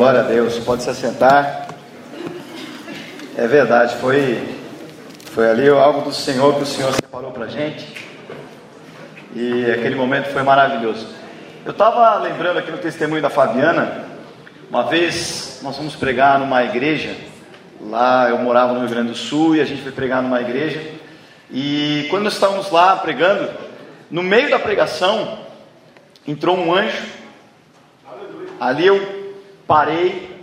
Glória a Deus. Pode se assentar. É verdade, foi, foi ali algo do Senhor que o Senhor separou para gente. E aquele momento foi maravilhoso. Eu estava lembrando aqui no testemunho da Fabiana. Uma vez nós fomos pregar numa igreja. Lá eu morava no Rio Grande do Sul e a gente foi pregar numa igreja. E quando nós estávamos lá pregando, no meio da pregação, entrou um anjo. Ali eu parei.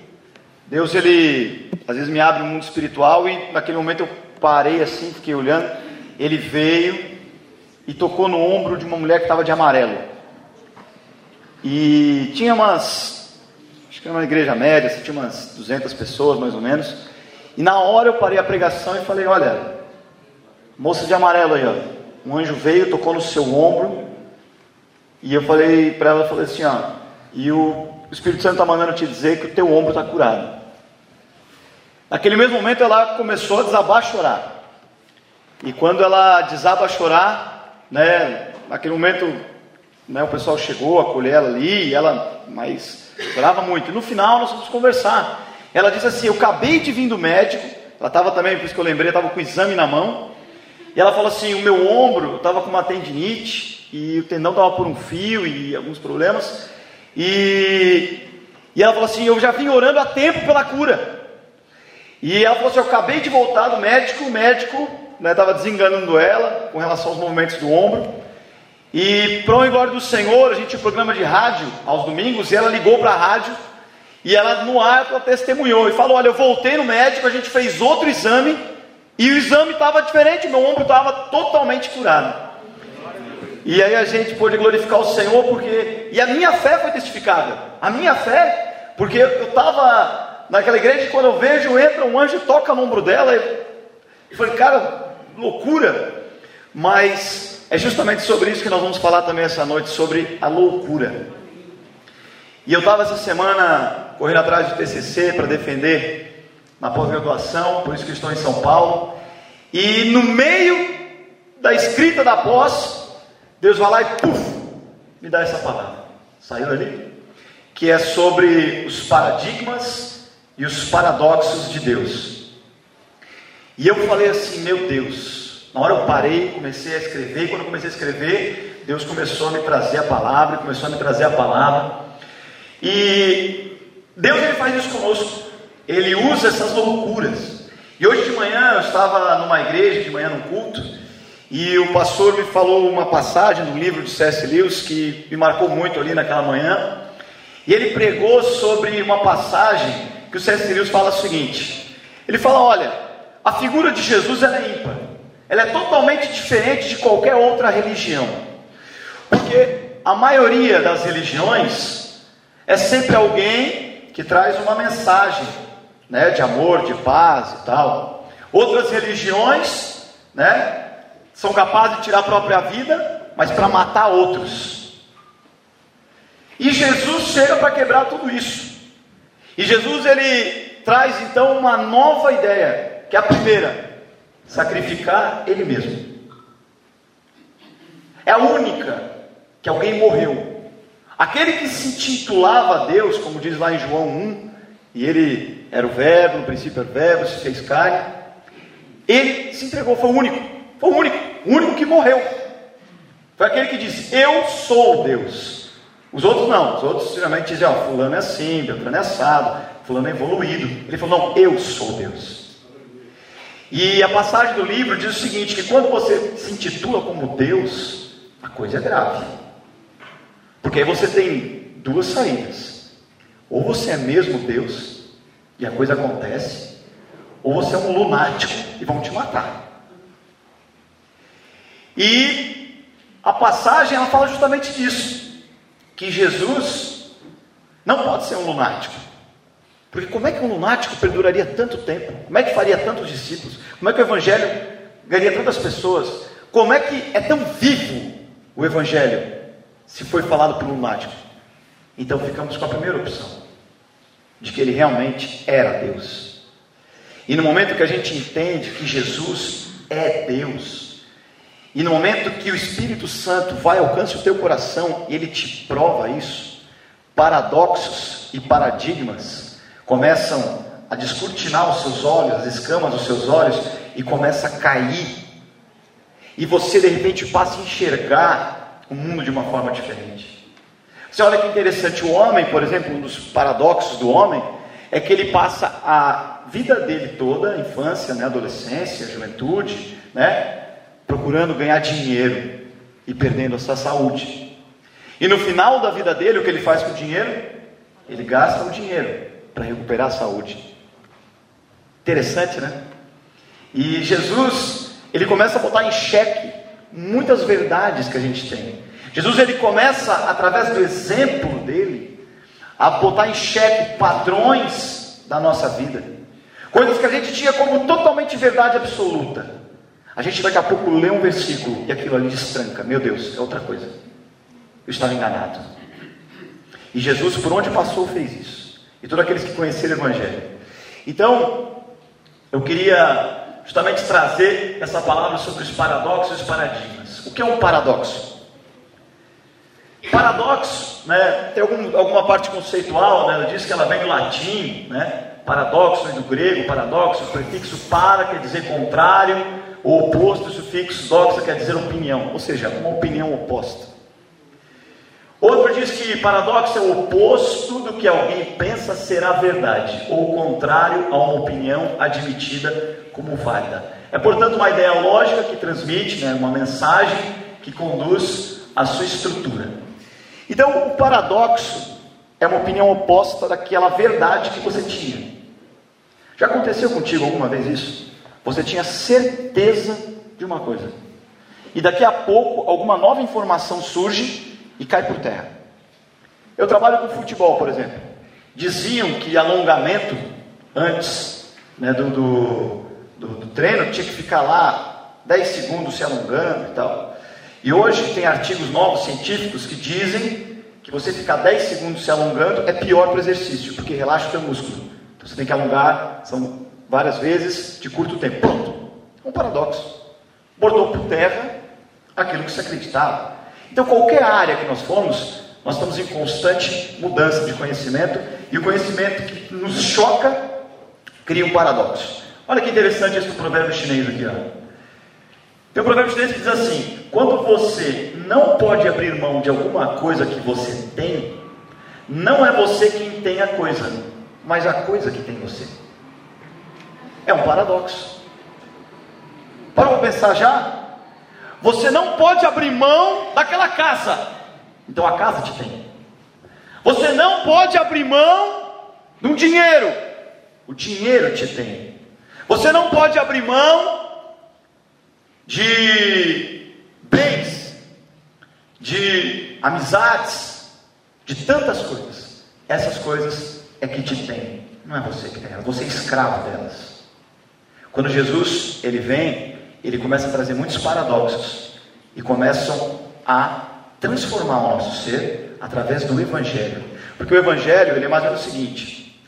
Deus, ele às vezes me abre o mundo espiritual e naquele momento eu parei assim, fiquei olhando. Ele veio e tocou no ombro de uma mulher que estava de amarelo. E tinha umas, acho que era uma igreja média, assim, tinha umas 200 pessoas mais ou menos. E na hora eu parei a pregação e falei: Olha, moça de amarelo aí, ó, um anjo veio, tocou no seu ombro. E eu falei para ela, falei assim, ó, e o Espírito Santo está mandando te dizer que o teu ombro está curado. Naquele mesmo momento ela começou a desabar a chorar. E quando ela desaba a chorar, né, naquele momento né, o pessoal chegou, acolheu ela ali, ela, mas chorava muito. E no final nós fomos conversar. Ela disse assim: Eu acabei de vir do médico, ela estava também, por isso que eu lembrei, estava com o exame na mão. E ela falou assim: O meu ombro estava com uma tendinite, e o tendão estava por um fio e alguns problemas. E, e ela falou assim: Eu já vim orando há tempo pela cura. E ela falou assim: Eu acabei de voltar do médico, o médico estava né, desenganando ela com relação aos movimentos do ombro. E, para o glória do Senhor, a gente tinha um programa de rádio aos domingos, e ela ligou para a rádio, e ela no ar ela testemunhou, e falou: Olha, eu voltei no médico, a gente fez outro exame, e o exame estava diferente, meu ombro estava totalmente curado. E aí a gente pôde glorificar o Senhor, porque. E a minha fé foi testificada. A minha fé, porque eu estava naquela igreja e quando eu vejo, entra um anjo e toca no ombro dela. Eu falei, cara, loucura. Mas é justamente sobre isso que nós vamos falar também essa noite, sobre a loucura. E eu estava essa semana correndo atrás do TCC para defender na pós-graduação, por isso que estou em São Paulo. E no meio da escrita da pós, Deus vai lá e puf, me dá essa palavra. Saiu ali? Que é sobre os paradigmas e os paradoxos de Deus. E eu falei assim, meu Deus. Na hora eu parei, comecei a escrever, e quando eu comecei a escrever, Deus começou a me trazer a palavra, começou a me trazer a palavra. E Deus ele faz isso conosco. Ele usa essas loucuras. E hoje de manhã eu estava numa igreja, de manhã num culto, e o pastor me falou uma passagem do livro de C.S. Lewis que me marcou muito ali naquela manhã. E ele pregou sobre uma passagem que o C.S. Lewis fala o seguinte: ele fala, olha, a figura de Jesus ela é ímpar, ela é totalmente diferente de qualquer outra religião, porque a maioria das religiões é sempre alguém que traz uma mensagem, né, de amor, de paz e tal. Outras religiões, né, são capazes de tirar a própria vida, mas para matar outros. E Jesus chega para quebrar tudo isso. E Jesus ele traz então uma nova ideia, que é a primeira, sacrificar ele mesmo. É a única que alguém morreu. Aquele que se intitulava Deus, como diz lá em João 1, e ele era o verbo, no princípio era o verbo, se fez carne, ele se entregou, foi o único. Foi o único, o único que morreu. Foi aquele que disse: Eu sou Deus. Os outros não, os outros geralmente dizem: Ó, Fulano é assim, Beltrano é assado, Fulano é evoluído. Ele falou: Não, eu sou Deus. E a passagem do livro diz o seguinte: que quando você se intitula como Deus, a coisa é grave. Porque aí você tem duas saídas: ou você é mesmo Deus, e a coisa acontece, ou você é um lunático e vão te matar. E a passagem ela fala justamente disso, que Jesus não pode ser um lunático. Porque como é que um lunático perduraria tanto tempo? Como é que faria tantos discípulos? Como é que o evangelho ganharia tantas pessoas? Como é que é tão vivo o evangelho se foi falado por um lunático? Então ficamos com a primeira opção, de que ele realmente era Deus. E no momento que a gente entende que Jesus é Deus, e no momento que o Espírito Santo vai alcance o teu coração e ele te prova isso, paradoxos e paradigmas começam a descortinar os seus olhos, as escamas dos seus olhos, e começa a cair. E você de repente passa a enxergar o mundo de uma forma diferente. Você olha que interessante, o homem, por exemplo, um dos paradoxos do homem é que ele passa a vida dele toda, infância, né, adolescência, juventude, né, procurando ganhar dinheiro e perdendo a sua saúde. E no final da vida dele, o que ele faz com o dinheiro? Ele gasta o dinheiro para recuperar a saúde. Interessante, né? E Jesus, ele começa a botar em xeque muitas verdades que a gente tem. Jesus ele começa através do exemplo dele a botar em xeque padrões da nossa vida. Coisas que a gente tinha como totalmente verdade absoluta. A gente daqui a pouco lê um versículo e aquilo ali destranca. Meu Deus, é outra coisa. Eu estava enganado. E Jesus, por onde passou, fez isso. E todos aqueles que conheceram o Evangelho. Então, eu queria justamente trazer essa palavra sobre os paradoxos e os paradigmas. O que é um paradoxo? Paradoxo, né, tem algum, alguma parte conceitual, né, diz que ela vem do latim, né, paradoxo vem do grego, paradoxo, prefixo para quer dizer contrário, o oposto, o sufixo doxa quer dizer opinião, ou seja, uma opinião oposta. Outro diz que paradoxo é o oposto do que alguém pensa ser a verdade, ou contrário a uma opinião admitida como válida. É, portanto, uma ideia lógica que transmite né, uma mensagem que conduz à sua estrutura. Então, o paradoxo é uma opinião oposta daquela verdade que você tinha. Já aconteceu contigo alguma vez isso? Você tinha certeza de uma coisa, e daqui a pouco alguma nova informação surge e cai por terra. Eu trabalho com futebol, por exemplo. Diziam que alongamento antes né, do, do, do, do treino tinha que ficar lá 10 segundos se alongando e tal. E hoje tem artigos novos científicos que dizem que você ficar 10 segundos se alongando é pior para o exercício, porque relaxa o seu músculo. Então você tem que alongar, são várias vezes de curto tempo. Pronto. Um paradoxo. Botou por terra aquilo que se acreditava. Então, qualquer área que nós formos, nós estamos em constante mudança de conhecimento, e o conhecimento que nos choca cria um paradoxo. Olha que interessante esse provérbio chinês aqui. Ó. Tem um provérbio chinês que diz assim: quando você não pode abrir mão de alguma coisa que você tem, não é você quem tem a coisa, mas a coisa que tem você. É um paradoxo. Para pensar já? Você não pode abrir mão daquela casa. Então a casa te tem. Você não pode abrir mão um dinheiro. O dinheiro te tem. Você não pode abrir mão de bens, de amizades, de tantas coisas. Essas coisas é que te tem. Não é você que tem elas. Você é escravo delas. Quando Jesus ele vem, ele começa a trazer muitos paradoxos e começam a transformar o nosso ser através do Evangelho. Porque o Evangelho ele é mais ou menos o seguinte: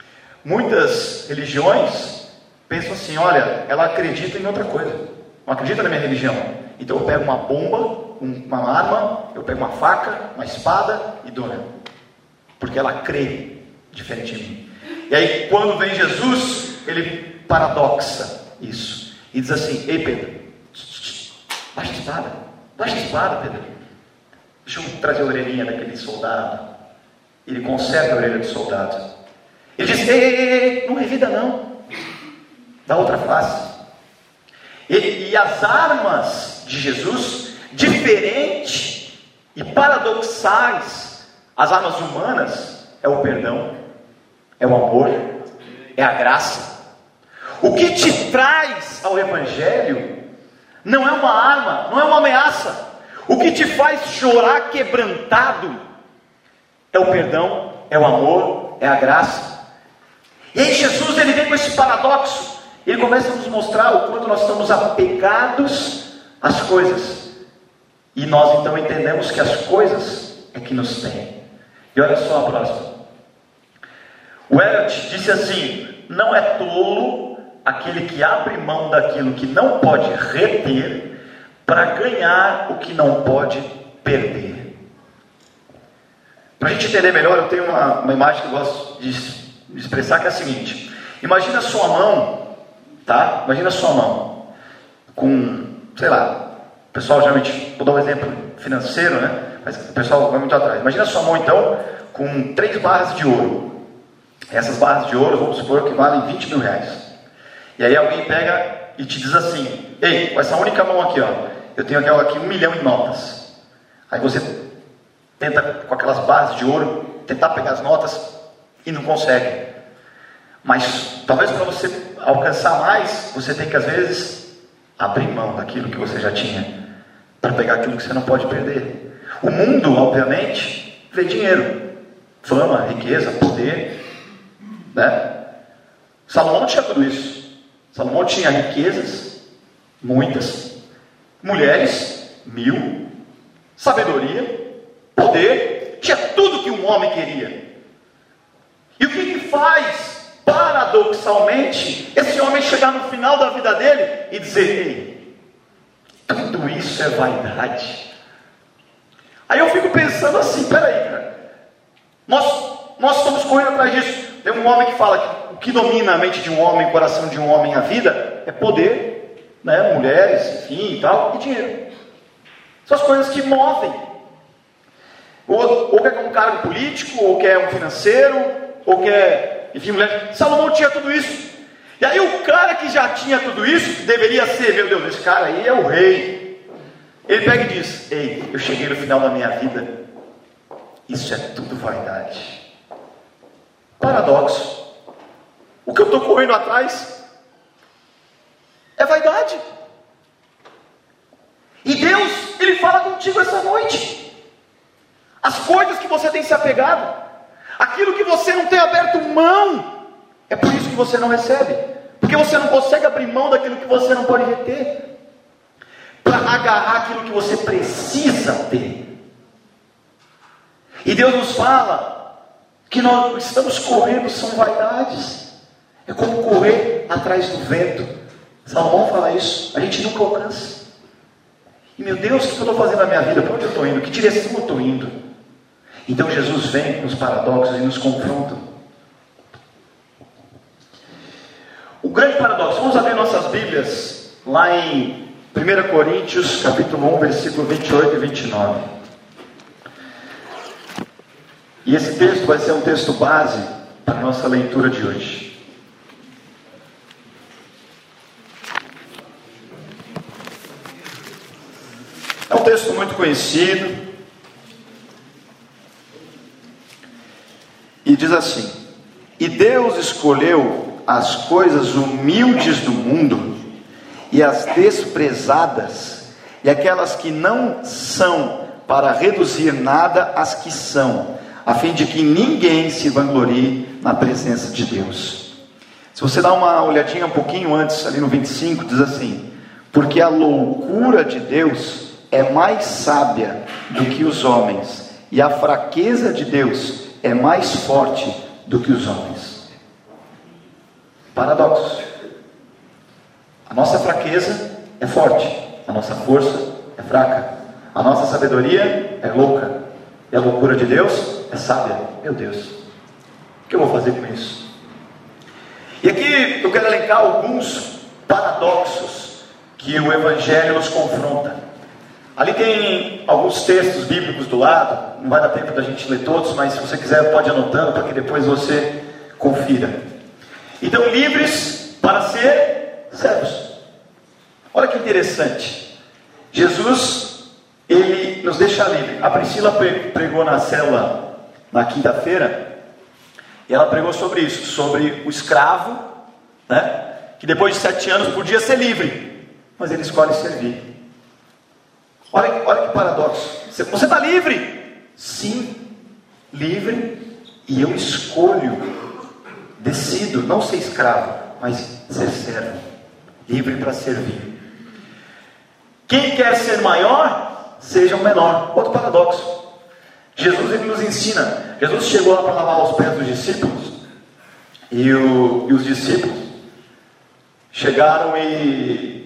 muitas religiões pensam assim, olha, ela acredita em outra coisa, não acredita na minha religião. Então eu pego uma bomba, uma arma, eu pego uma faca, uma espada e dou nela. Porque ela crê diferente de mim. E aí, quando vem Jesus, ele paradoxa isso. E diz assim: Ei Pedro, Baixa a espada. Baixa a espada, Pedro. Deixa eu trazer a orelhinha daquele soldado. Ele conserta a orelha do soldado. Ele diz: ei, ei, ei, não revida não. Dá outra face. E, e as armas de Jesus, diferentes e paradoxais, as armas humanas, é o perdão, é o amor, é a graça. O que te traz ao Evangelho não é uma arma, não é uma ameaça. O que te faz chorar quebrantado é o perdão, é o amor, é a graça. E aí Jesus ele vem com esse paradoxo. Ele começa a nos mostrar o quanto nós estamos apegados às coisas. E nós então entendemos que as coisas é que nos têm. E olha só a próxima. O Elliot disse assim: não é tolo aquele que abre mão daquilo que não pode reter para ganhar o que não pode perder. Para a gente entender melhor, eu tenho uma, uma imagem que eu gosto de expressar que é a seguinte: imagina sua mão, tá? Imagina sua mão com, sei lá, o pessoal geralmente, vou dar um exemplo financeiro, né? Mas o pessoal vai muito atrás. Imagina sua mão então com três barras de ouro. Essas barras de ouro, vamos supor que valem 20 mil reais. E aí alguém pega e te diz assim: Ei, com essa única mão aqui, ó, eu tenho aqui um milhão em notas. Aí você tenta com aquelas barras de ouro tentar pegar as notas e não consegue. Mas talvez para você alcançar mais, você tem que às vezes abrir mão daquilo que você já tinha para pegar aquilo que você não pode perder. O mundo, obviamente, vê dinheiro, fama, riqueza, poder, né? Salomão não tinha tudo isso. Salomão tinha riquezas, muitas, mulheres, mil, sabedoria, poder, tinha tudo que um homem queria. E o que, que faz, paradoxalmente, esse homem chegar no final da vida dele e dizer: Ei, tudo isso é vaidade. Aí eu fico pensando assim: peraí, cara, nós, nós estamos correndo atrás disso. Tem um homem que fala que que domina a mente de um homem, o coração de um homem, a vida, é poder, né? mulheres, enfim e tal, e dinheiro. São as coisas que movem. Ou, ou quer um cargo político, ou quer um financeiro, ou quer, enfim, mulher. Salomão tinha tudo isso. E aí o cara que já tinha tudo isso, deveria ser, meu Deus, esse cara aí é o rei. Ele pega e diz: Ei, eu cheguei no final da minha vida. Isso é tudo vaidade. Paradoxo. O que eu estou correndo atrás é vaidade. E Deus, Ele fala contigo essa noite. As coisas que você tem se apegado, Aquilo que você não tem aberto mão, é por isso que você não recebe. Porque você não consegue abrir mão daquilo que você não pode reter. Para agarrar aquilo que você precisa ter. E Deus nos fala que nós estamos correndo são vaidades. É como correr atrás do vento. Salomão fala isso. A gente nunca alcança. E meu Deus, o que eu estou fazendo na minha vida? Para onde eu estou indo? Que direção eu estou indo? Então Jesus vem nos paradoxos e nos confronta. O grande paradoxo, vamos abrir nossas Bíblias lá em 1 Coríntios, capítulo 1, versículo 28 e 29. E esse texto vai ser um texto base para a nossa leitura de hoje. É um texto muito conhecido, E diz assim: E Deus escolheu as coisas humildes do mundo e as desprezadas e aquelas que não são para reduzir nada as que são, a fim de que ninguém se vanglorie na presença de Deus. Se você dá uma olhadinha um pouquinho antes, ali no 25, diz assim: Porque a loucura de Deus é mais sábia do que os homens, e a fraqueza de Deus é mais forte do que os homens. Paradoxo. A nossa fraqueza é forte, a nossa força é fraca, a nossa sabedoria é louca, e a loucura de Deus é sábia. Meu Deus, o que eu vou fazer com isso? E aqui eu quero elencar alguns paradoxos que o Evangelho nos confronta. Ali tem alguns textos bíblicos do lado, não vai dar tempo da gente ler todos, mas se você quiser pode anotando para que depois você confira. Então, livres para ser servos. Olha que interessante. Jesus, ele nos deixa livre. A Priscila pregou na célula na quinta-feira, e ela pregou sobre isso, sobre o escravo, né? Que depois de sete anos podia ser livre, mas ele escolhe servir. Olha, olha que paradoxo. Você está livre? Sim, livre. E eu escolho, decido não ser escravo, mas ser servo. Livre para servir. Quem quer ser maior, seja o menor. Outro paradoxo. Jesus ele nos ensina. Jesus chegou lá para lavar os pés dos discípulos. E, o, e os discípulos chegaram e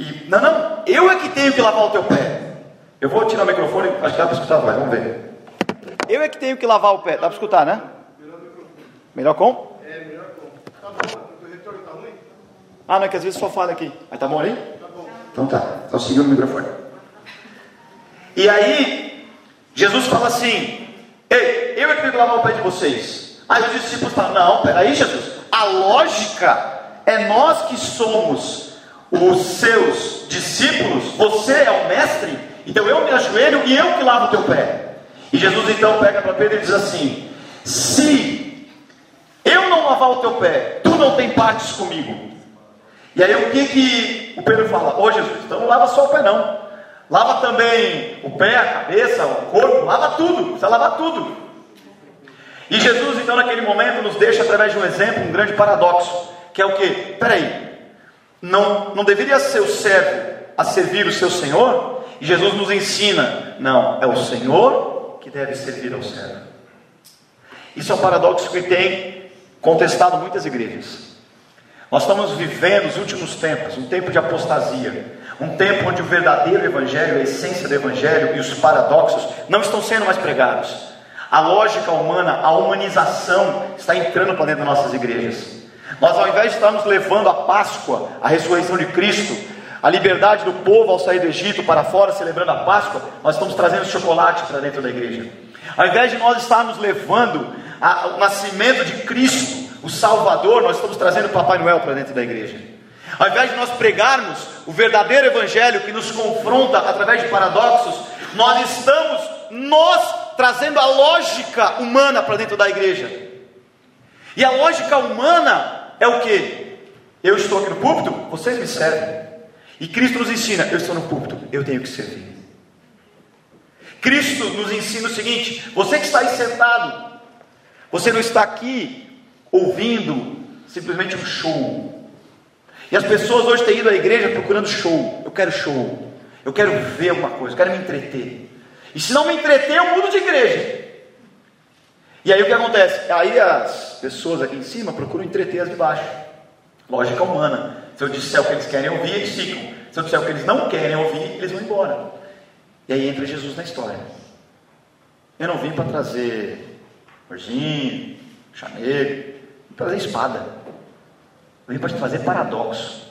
e, não, não, eu é que tenho que lavar o teu pé. Eu vou tirar o microfone, acho que dá para escutar, vai, vamos ver. Eu é que tenho que lavar o pé, dá para escutar, né? Melhor com? É, melhor com. Tá bom, o retorno tá ruim? Ah, não é que às vezes só fala aqui. Mas tá bom ali? Tá bom. Então tá, tá seguindo o microfone. E aí, Jesus fala assim: Ei, eu é que tenho que lavar o pé de vocês. Aí os discípulos falam: Não, peraí, Jesus. A lógica é nós que somos os seus discípulos. Você é o mestre. Então eu me ajoelho e eu que lavo o teu pé. E Jesus então pega para Pedro e diz assim: Se eu não lavar o teu pé, tu não tem partes comigo. E aí o que que o Pedro fala? Ô Jesus, então não lava só o pé não. Lava também o pé, a cabeça, o corpo, lava tudo, precisa lavar tudo. E Jesus, então, naquele momento, nos deixa, através de um exemplo, um grande paradoxo, que é o que? Peraí, não, não deveria ser o servo a servir o seu Senhor? E Jesus nos ensina: não, é o Senhor que deve servir ao servo. Isso é um paradoxo que tem contestado muitas igrejas. Nós estamos vivendo os últimos tempos, um tempo de apostasia, um tempo onde o verdadeiro evangelho, a essência do evangelho e os paradoxos não estão sendo mais pregados. A lógica humana, a humanização está entrando para dentro das nossas igrejas. Nós, ao invés de estarmos levando a Páscoa, a ressurreição de Cristo, a liberdade do povo ao sair do Egito para fora, celebrando a Páscoa, nós estamos trazendo chocolate para dentro da igreja. Ao invés de nós estarmos levando a, o nascimento de Cristo, o Salvador, nós estamos trazendo Papai Noel para dentro da igreja. Ao invés de nós pregarmos o verdadeiro Evangelho que nos confronta através de paradoxos, nós estamos, nós, trazendo a lógica humana para dentro da igreja. E a lógica humana é o que? Eu estou aqui no púlpito, vocês me servem. E Cristo nos ensina: eu estou no púlpito, eu tenho que servir. Cristo nos ensina o seguinte: você que está aí sentado, você não está aqui ouvindo simplesmente um show. E as pessoas hoje têm ido à igreja procurando show. Eu quero show. Eu quero ver alguma coisa, eu quero me entreter. E se não me entreter, eu mudo de igreja. E aí o que acontece? Aí as pessoas aqui em cima procuram entreter as de baixo. Lógica humana. Se eu disser o que eles querem ouvir, eles ficam. Se eu disser o que eles não querem ouvir, eles vão embora. E aí entra Jesus na história. Eu não vim para trazer orzinho, chamego, vim trazer espada. Eu vim para te fazer paradoxo.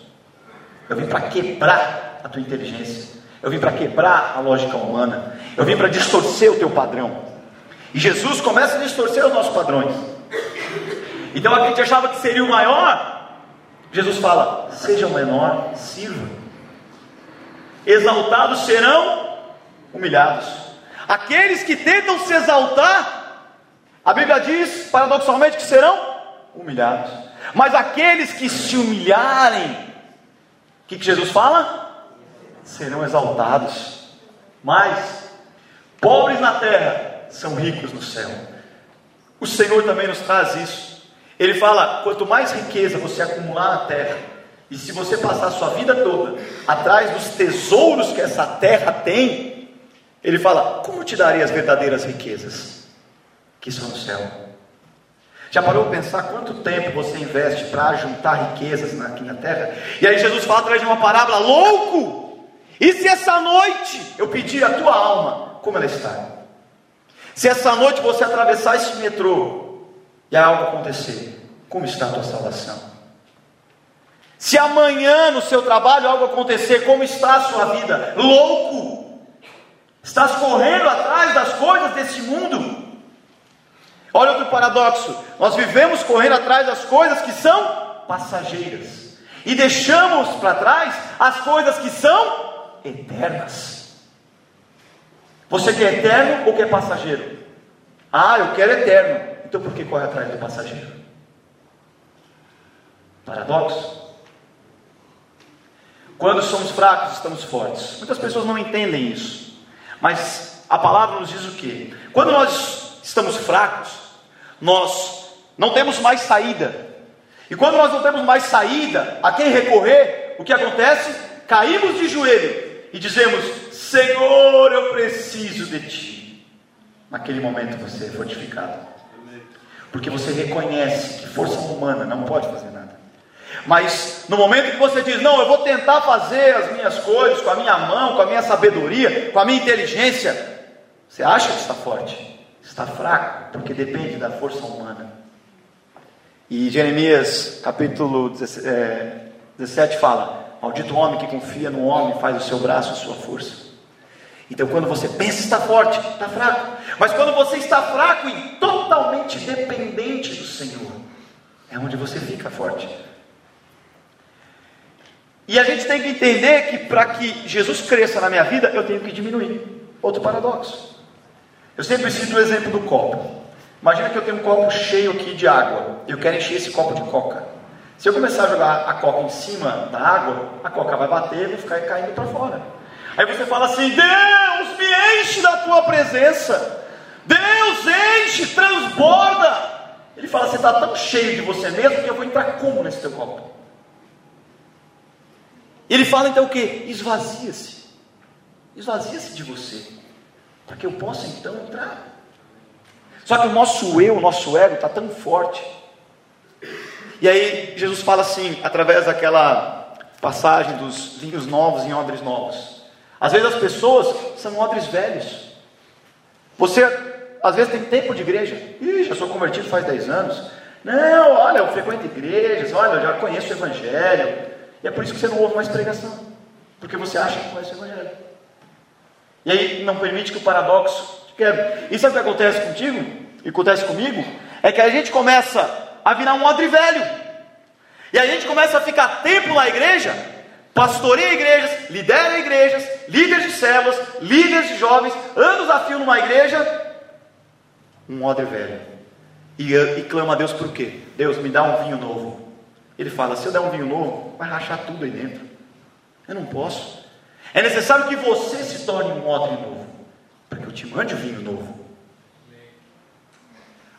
Eu vim para quebrar a tua inteligência. Eu vim para quebrar a lógica humana. Eu vim para distorcer o teu padrão. E Jesus começa a distorcer os nossos padrões. Então a gente achava que seria o maior. Jesus fala: seja o menor, sirva. Exaltados serão humilhados. Aqueles que tentam se exaltar, a Bíblia diz, paradoxalmente, que serão humilhados. Mas aqueles que se humilharem, o que, que Jesus fala? Serão exaltados. Mas, pobres na terra, são ricos no céu. O Senhor também nos traz isso. Ele fala: quanto mais riqueza você acumular na terra, e se você passar a sua vida toda atrás dos tesouros que essa terra tem, ele fala: como te darei as verdadeiras riquezas que são no céu? Já parou para pensar quanto tempo você investe para juntar riquezas aqui na terra? E aí Jesus fala através de uma parábola: louco! E se essa noite eu pedir a tua alma, como ela está? Se essa noite você atravessar esse metrô e algo acontecer, como está a tua salvação? Se amanhã no seu trabalho algo acontecer, como está a sua vida? Louco! Estás correndo atrás das coisas desse mundo? Olha outro paradoxo: nós vivemos correndo atrás das coisas que são passageiras e deixamos para trás as coisas que são eternas. Você quer eterno ou quer passageiro? Ah, eu quero eterno. Então por que corre atrás do passageiro? Paradoxo. Quando somos fracos, estamos fortes. Muitas pessoas não entendem isso. Mas a palavra nos diz o que? Quando nós estamos fracos, nós não temos mais saída. E quando nós não temos mais saída, a quem recorrer, o que acontece? Caímos de joelho e dizemos: Senhor, eu preciso de ti. Naquele momento você é fortificado. Porque você reconhece que força humana não pode fazer nada. Mas no momento que você diz, não, eu vou tentar fazer as minhas coisas com a minha mão, com a minha sabedoria, com a minha E Jeremias capítulo 17 é, fala: Maldito homem que confia no homem, faz o seu braço a sua força. Então, quando você pensa estar forte, está fraco. Mas quando você está fraco e totalmente dependente do Senhor, é onde você fica forte. E a gente tem que entender que para que Jesus cresça na minha vida, eu tenho que diminuir. Outro paradoxo. Eu sempre cito o exemplo do copo. Imagina que eu tenho um copo cheio aqui de água. Eu quero encher esse copo de coca. Se eu começar a jogar a coca em cima da água, a coca vai bater e vai ficar caindo para fora. Aí você fala assim: Deus, me enche da tua presença. Deus, enche, transborda. Ele fala: Você está tão cheio de você mesmo que eu vou entrar como nesse teu copo? Ele fala então o que? Esvazia-se. Esvazia-se de você. Para que eu possa então entrar. Só que o nosso eu, o nosso ego está tão forte. E aí Jesus fala assim, através daquela passagem dos vinhos novos em odres novos. Às vezes as pessoas são odres velhos. Você às vezes tem tempo de igreja. Ih, já sou convertido faz 10 anos. Não, olha, eu frequento igrejas, olha, eu já conheço o Evangelho. E é por isso que você não ouve mais pregação. Porque você acha que conhece o Evangelho. E aí não permite que o paradoxo te quebre. E sabe o que acontece contigo? E acontece comigo? É que a gente começa a virar um odre velho. E a gente começa a ficar tempo na igreja, pastoreia igrejas, lidera igrejas, líderes de células, líderes de jovens, anos a fio numa igreja, um odre velho. E, e clama a Deus por quê? Deus, me dá um vinho novo. Ele fala: se eu der um vinho novo, vai rachar tudo aí dentro. Eu não posso. É necessário que você se torne um odre novo, para que eu te mande um vinho novo.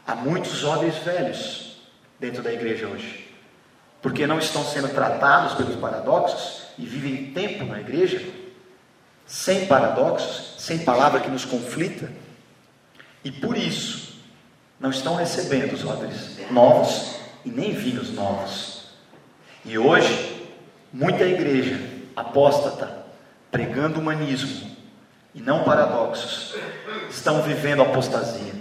Há muitos odres velhos dentro da igreja hoje, porque não estão sendo tratados pelos paradoxos e vivem tempo na igreja sem paradoxos, sem palavra que nos conflita, e por isso não estão recebendo os odres novos e nem vinhos novos. E hoje, muita igreja apóstata, pregando humanismo e não paradoxos, estão vivendo apostasia.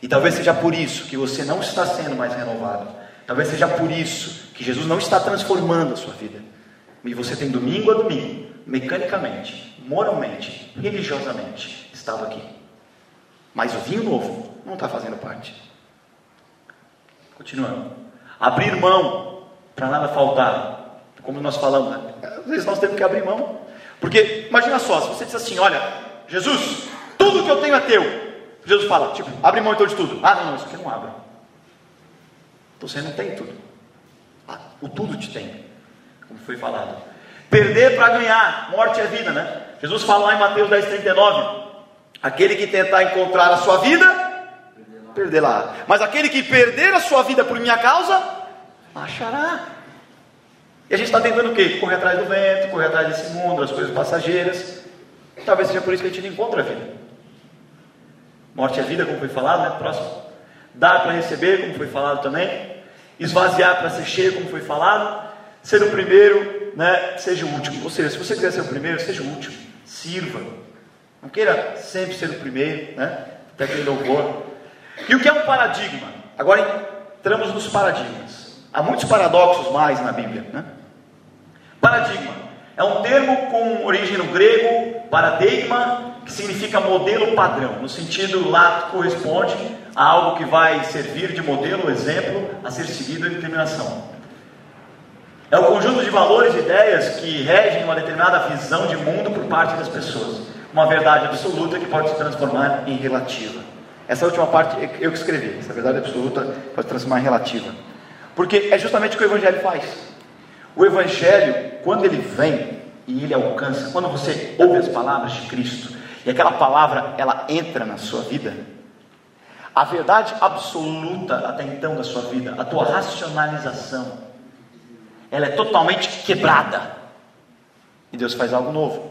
E talvez seja por isso que você não está sendo mais renovado. Talvez seja por isso que Jesus não está transformando a sua vida. E você tem domingo a domingo, mecanicamente, moralmente, religiosamente, estado aqui. Mas o vinho novo não está fazendo parte. Continuando. Abrir mão para nada faltar. Como nós falamos, às vezes nós temos que abrir mão. Porque, imagina só, se você diz assim: Olha, Jesus, tudo que eu tenho é teu. Jesus fala, tipo, abre mão então de tudo. Ah, não, não, isso aqui não abre. Então você não tem tudo. Ah, o tudo te tem, como foi falado. Perder para ganhar, morte é vida, né? Jesus fala lá em Mateus 10, 39: Aquele que tentar encontrar a sua vida, perder lá. Mas aquele que perder a sua vida por minha causa, achará. E a gente está tentando o quê? Correr atrás do vento, correr atrás desse mundo, das coisas passageiras. Talvez seja por isso que a gente não encontra a vida. Morte é vida, como foi falado, né? Próximo. Dar para receber, como foi falado também. Esvaziar para ser cheio, como foi falado. Ser o primeiro, né? Seja o último. Ou seja, se você quiser ser o primeiro, seja o último. Sirva. Não queira sempre ser o primeiro, né? Até aquele louvor. E o que é um paradigma? Agora entramos nos paradigmas. Há muitos paradoxos mais na Bíblia. Né? Paradigma é um termo com origem no grego, paradigma, que significa modelo padrão. No sentido lato, corresponde a algo que vai servir de modelo, exemplo, a ser seguido em determinação. É o conjunto de valores e ideias que regem uma determinada visão de mundo por parte das pessoas. Uma verdade absoluta que pode se transformar em relativa. Essa última parte eu que escrevi. Essa verdade absoluta pode se transformar em relativa. Porque é justamente o que o Evangelho faz. O Evangelho, quando ele vem e ele alcança, quando você ouve as palavras de Cristo e aquela palavra ela entra na sua vida, a verdade absoluta até então da sua vida, a tua racionalização, ela é totalmente quebrada. E Deus faz algo novo.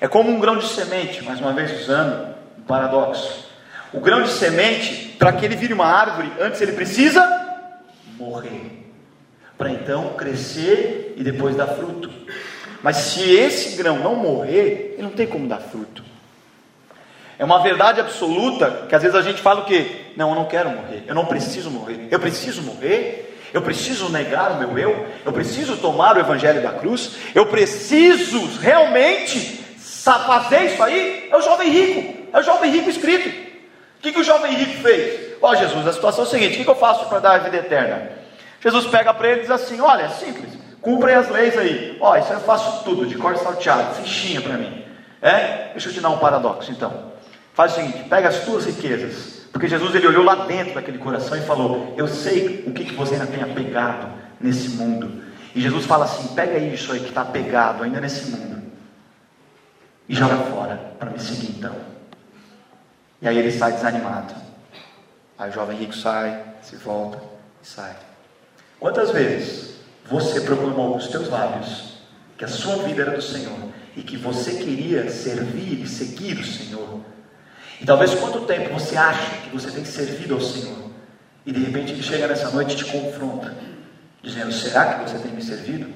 É como um grão de semente, mais uma vez usando um paradoxo. O grão de semente, para que ele vire uma árvore, antes ele precisa morrer, para então crescer e depois dar fruto. Mas se esse grão não morrer, ele não tem como dar fruto. É uma verdade absoluta que às vezes a gente fala o quê? Não, eu não quero morrer, eu não preciso morrer. Eu preciso morrer? Eu preciso negar o meu eu? Eu preciso tomar o evangelho da cruz? Eu preciso realmente fazer isso aí? É o jovem rico, é o jovem rico escrito. O que, que o jovem rico fez? Ó oh, Jesus, a situação é a seguinte: o que, que eu faço para dar a vida eterna? Jesus pega para ele e diz assim: Olha, é simples, cumprem as leis aí. Ó, oh, isso eu faço tudo, de cor salteado, fichinha para mim. É? Deixa eu te dar um paradoxo então. Faz o seguinte: pega as tuas riquezas, porque Jesus ele olhou lá dentro daquele coração e falou: Eu sei o que, que você ainda tem apegado nesse mundo. E Jesus fala assim: pega isso aí que está apegado ainda nesse mundo e joga fora para me seguir então. E aí ele sai desanimado. Aí o jovem rico sai, se volta e sai. Quantas vezes você proclamou com os teus lábios que a sua vida era do Senhor e que você queria servir e seguir o Senhor? E talvez quanto tempo você acha que você tem servido ao Senhor e de repente ele chega nessa noite e te confronta, dizendo: Será que você tem me servido?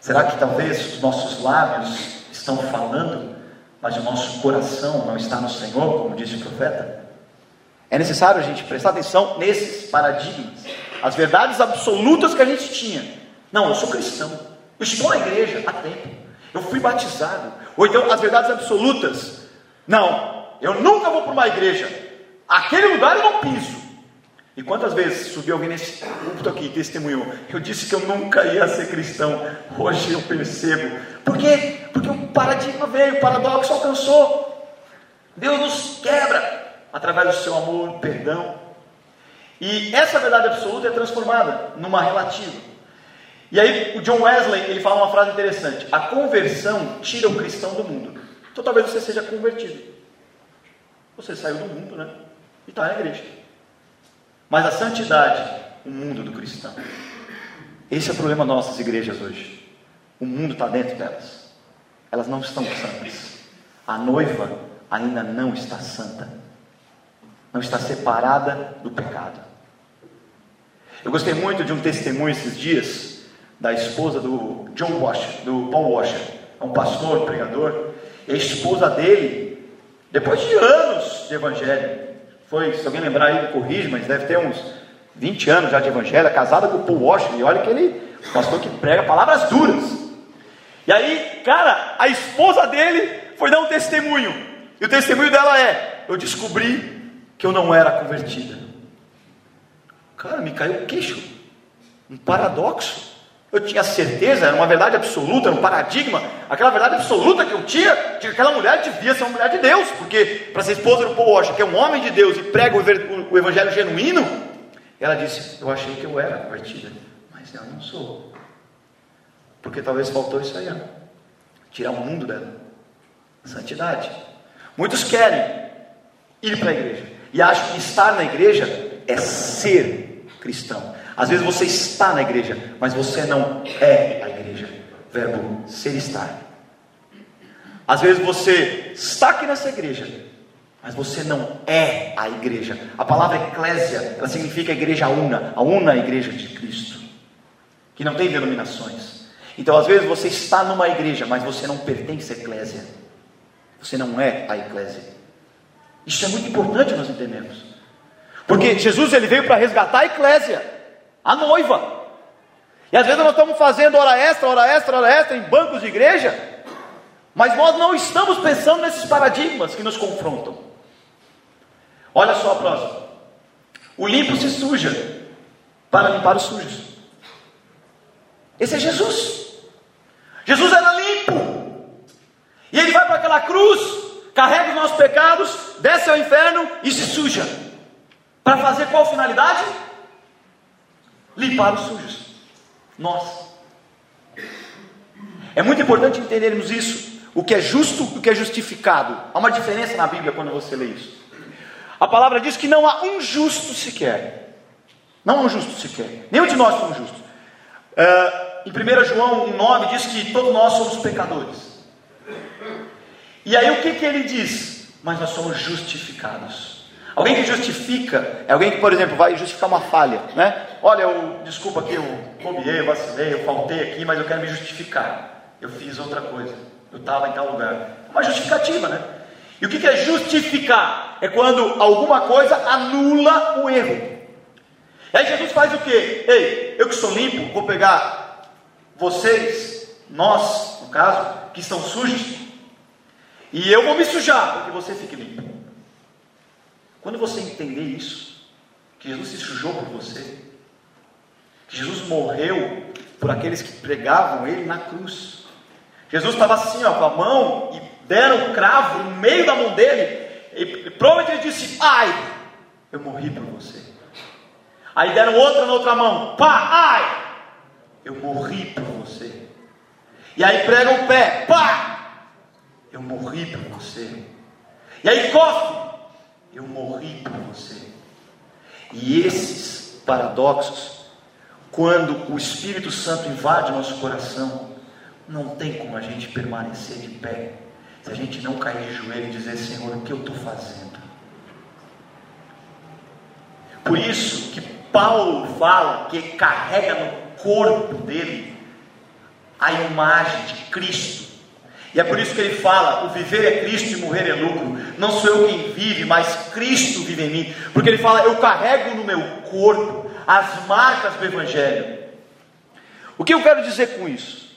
Será que talvez os nossos lábios estão falando, mas o nosso coração não está no Senhor, como disse o profeta? É necessário a gente prestar atenção nesses paradigmas, as verdades absolutas que a gente tinha. Não, eu sou cristão, eu estou na igreja há tempo, eu fui batizado. Ou então as verdades absolutas. Não, eu nunca vou para uma igreja, aquele lugar eu não piso. E quantas vezes subiu alguém nesse púlpito aqui e testemunhou? Eu disse que eu nunca ia ser cristão. Hoje eu percebo. Por quê? Porque o paradigma veio, o paradoxo alcançou. Deus nos quebra através do seu amor, perdão. E essa verdade absoluta é transformada numa relativa. E aí o John Wesley ele fala uma frase interessante: a conversão tira o cristão do mundo. Então talvez você seja convertido. Você saiu do mundo, né? E está na igreja. Mas a santidade, o mundo do cristão. Esse é o problema nossas igrejas hoje. O mundo está dentro delas. Elas não estão santas. A noiva ainda não está santa. Não está separada do pecado. Eu gostei muito de um testemunho esses dias da esposa do John Washer, do Paul Washer, é um pastor, pregador, e a esposa dele, depois de anos de evangelho, foi, se alguém lembrar aí, corrige, mas deve ter uns 20 anos já de evangelho, é casada com o Paul Washer, e olha que ele, pastor que prega palavras duras. E aí, cara, a esposa dele foi dar um testemunho, e o testemunho dela é: Eu descobri que eu não era convertida. Cara, me caiu o queixo, um paradoxo. Eu tinha certeza, era uma verdade absoluta, era um paradigma, aquela verdade absoluta que eu tinha, de que aquela mulher devia ser uma mulher de Deus, porque para ser esposa do Paul Washer, que é um homem de Deus e prega o evangelho genuíno, ela disse: Eu achei que eu era convertida, mas eu não sou. Porque talvez faltou isso aí, tirar o mundo dela, santidade. Muitos querem ir para a igreja e acham que estar na igreja é ser cristão. Às vezes você está na igreja, mas você não é a igreja. Verbo ser estar. Às vezes você está aqui nessa igreja, mas você não é a igreja. A palavra eclésia, ela significa igreja una, a una igreja de Cristo, que não tem denominações. Então, às vezes você está numa igreja, mas você não pertence à eclésia. Você não é a eclésia. Isso é muito importante nós entendemos. Porque Jesus ele veio para resgatar a eclésia a noiva. E às vezes nós estamos fazendo hora extra, hora extra, hora extra em bancos de igreja, mas nós não estamos pensando nesses paradigmas que nos confrontam. Olha só a próxima. O limpo se suja para limpar os sujos. Esse é Jesus. Jesus era limpo. E ele vai para aquela cruz, carrega os nossos pecados, desce ao inferno e se suja. Para fazer qual finalidade? Limpar os sujos. Nós. É muito importante entendermos isso. O que é justo e o que é justificado. Há uma diferença na Bíblia quando você lê isso. A palavra diz que não há um justo sequer. Não há um justo sequer. Nenhum de nós somos justos. Uh, em 1 João 1,9 diz que todos nós somos pecadores. E aí o que, que ele diz? Mas nós somos justificados. Alguém que justifica é alguém que, por exemplo, vai justificar uma falha, né? Olha, eu, desculpa aqui, eu bobiei, eu vacilei, eu faltei aqui, mas eu quero me justificar. Eu fiz outra coisa, eu estava em tal lugar. É uma justificativa, né? E o que é justificar? É quando alguma coisa anula o erro. E aí Jesus faz o que? Ei, eu que sou limpo, vou pegar vocês, nós, no caso, que estão sujos, e eu vou me sujar para que você fique limpo. Quando você entender isso, que Jesus se sujou por você, que Jesus morreu por aqueles que pregavam ele na cruz. Jesus estava assim, ó, com a mão e deram um cravo no meio da mão dele, e provavelmente ele disse: Ai, eu morri por você. Aí deram outra na outra mão, pá, ai, eu morri por você. E aí pregam o pé, pá, eu morri por você. E aí cospe, eu morri por você. E esses paradoxos, quando o Espírito Santo invade nosso coração, não tem como a gente permanecer de pé, se a gente não cair de joelho e dizer: Senhor, o que eu estou fazendo? Por isso que Paulo fala que carrega no corpo dele a imagem de Cristo. E é por isso que ele fala: o viver é Cristo e morrer é lucro. Não sou eu quem vive, mas Cristo vive em mim. Porque ele fala: eu carrego no meu corpo as marcas do Evangelho. O que eu quero dizer com isso?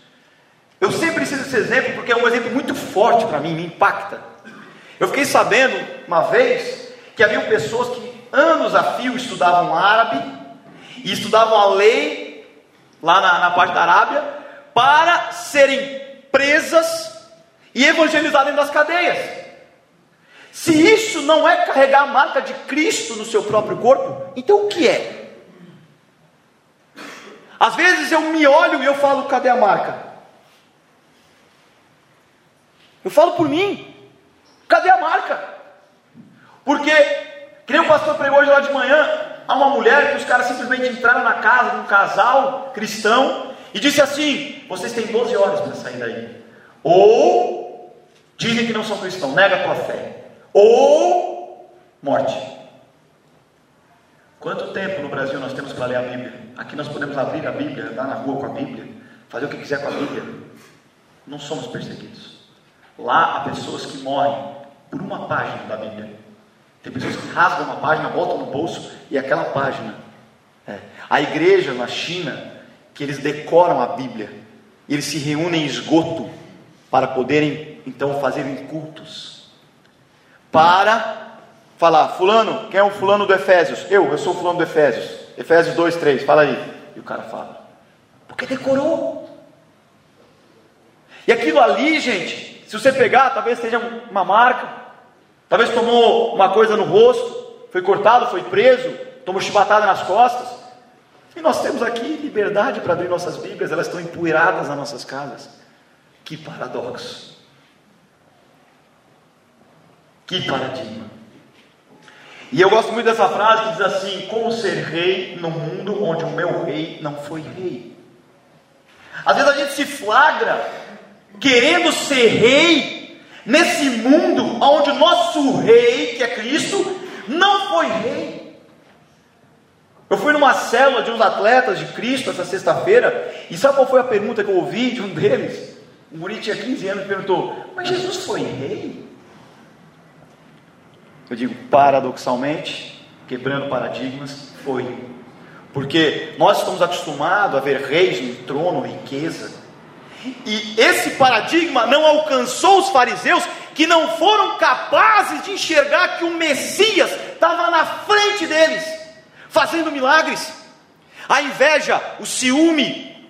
Eu sempre preciso desse exemplo porque é um exemplo muito forte para mim, me impacta. Eu fiquei sabendo uma vez que haviam pessoas que anos a fio estudavam árabe e estudavam a lei lá na, na parte da Arábia para serem presas e evangelizadas dentro das cadeias. Se isso não é carregar a marca de Cristo no seu próprio corpo, então o que é? Às vezes eu me olho e eu falo, cadê a marca? Eu falo por mim, cadê a marca? Porque que nem o pastor pregou hoje lá de manhã, há uma mulher que os caras simplesmente entraram na casa de um casal cristão e disse assim: vocês têm 12 horas para sair daí. Ou dizem que não são cristãos, nega a tua fé. Ou morte. Quanto tempo no Brasil nós temos para ler a Bíblia? Aqui nós podemos abrir a Bíblia, andar na rua com a Bíblia, fazer o que quiser com a Bíblia. Não somos perseguidos. Lá há pessoas que morrem por uma página da Bíblia. Tem pessoas que rasgam uma página, botam no bolso e aquela página. É. A igreja na China, que eles decoram a Bíblia, eles se reúnem em esgoto para poderem então fazerem cultos. Para falar, fulano, quem é o fulano do Efésios? Eu, eu sou o fulano do Efésios. Efésios 2, 3, fala aí. E o cara fala, porque decorou. E aquilo ali, gente, se você pegar, talvez seja uma marca, Talvez tomou uma coisa no rosto, foi cortado, foi preso, tomou chibatada nas costas. E nós temos aqui liberdade para abrir nossas Bíblias, elas estão empoeiradas nas nossas casas. Que paradoxo. Que paradigma. E eu gosto muito dessa frase que diz assim: Como ser rei no mundo onde o meu rei não foi rei? Às vezes a gente se flagra querendo ser rei nesse mundo onde o nosso rei, que é Cristo, não foi rei. Eu fui numa célula de uns atletas de Cristo essa sexta-feira, e sabe qual foi a pergunta que eu ouvi de um deles? O guri tinha 15 anos e perguntou: Mas Jesus foi rei? Eu digo, paradoxalmente, quebrando paradigmas, foi. Porque nós estamos acostumados a ver reis no trono, riqueza, e esse paradigma não alcançou os fariseus, que não foram capazes de enxergar que o Messias estava na frente deles, fazendo milagres. A inveja, o ciúme,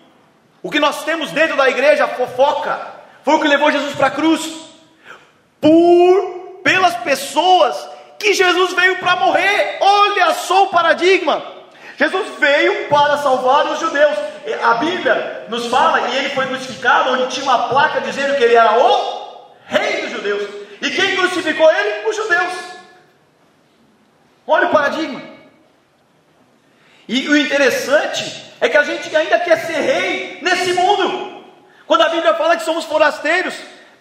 o que nós temos dentro da igreja, a fofoca, foi o que levou Jesus para a cruz. Por pelas pessoas que Jesus veio para morrer. Olha só o paradigma. Jesus veio para salvar os judeus. A Bíblia nos fala, e ele foi crucificado, onde tinha uma placa dizendo que ele era o rei dos judeus. E quem crucificou ele? Os judeus. Olha o paradigma. E o interessante é que a gente ainda quer ser rei nesse mundo. Quando a Bíblia fala que somos forasteiros,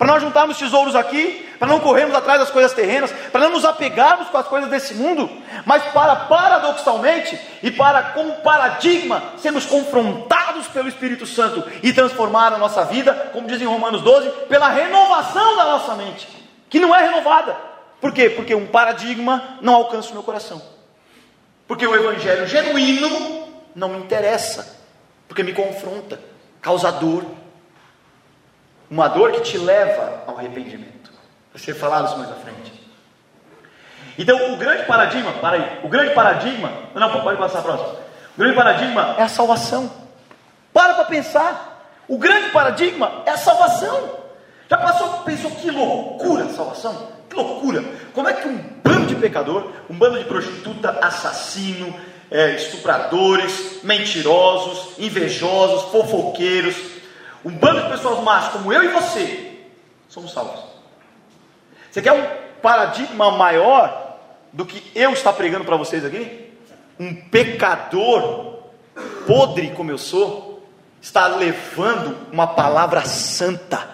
para nós juntarmos tesouros aqui, para não corrermos atrás das coisas terrenas, para não nos apegarmos com as coisas desse mundo, mas para paradoxalmente e para como paradigma sermos confrontados pelo Espírito Santo e transformar a nossa vida, como diz em Romanos 12, pela renovação da nossa mente. que não é renovada. Por quê? Porque um paradigma não alcança o meu coração. Porque o evangelho genuíno não me interessa, porque me confronta, causa dor. Uma dor que te leva ao arrependimento. Vai ser falado isso mais à frente. Então, o grande paradigma, para aí, o grande paradigma, não, pode passar a próxima. O grande paradigma é a salvação. Para para pensar. O grande paradigma é a salvação. Já passou, pensou que loucura a salvação? Que loucura! Como é que um bando de pecador, um bando de prostituta, assassino, é, estupradores, mentirosos, invejosos, fofoqueiros, um bando de pessoas más como eu e você, somos salvos. Você quer um paradigma maior do que eu estar pregando para vocês aqui? Um pecador podre como eu sou, está levando uma palavra santa.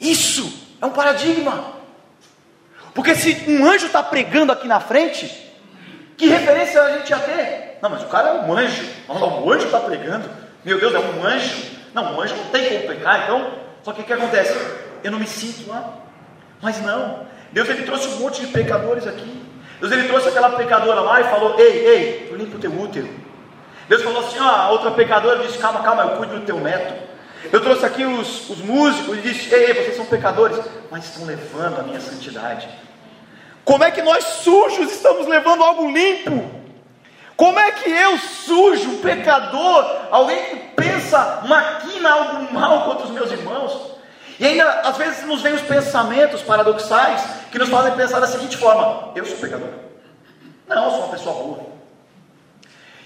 Isso é um paradigma. Porque se um anjo está pregando aqui na frente, que referência a gente ia ter? Não, mas o cara é um anjo. o anjo está pregando. Meu Deus, é um anjo. Não, um anjo não tem como pecar, então. Só que o que acontece? Eu não me sinto lá. Mas não. Deus ele trouxe um monte de pecadores aqui. Deus ele trouxe aquela pecadora lá e falou: Ei, ei, eu limpo o teu útero. Deus falou assim: ó, a outra pecadora disse: Calma, calma, eu cuido do teu neto. Eu trouxe aqui os, os músicos e disse: Ei, vocês são pecadores, mas estão levando a minha santidade. Como é que nós sujos estamos levando algo limpo? Como é que eu, sujo, pecador, alguém que pensa, maquina algo mal contra os meus irmãos? E ainda, às vezes, nos vem os pensamentos paradoxais que nos fazem pensar da seguinte forma: eu sou pecador. Não, eu sou uma pessoa boa.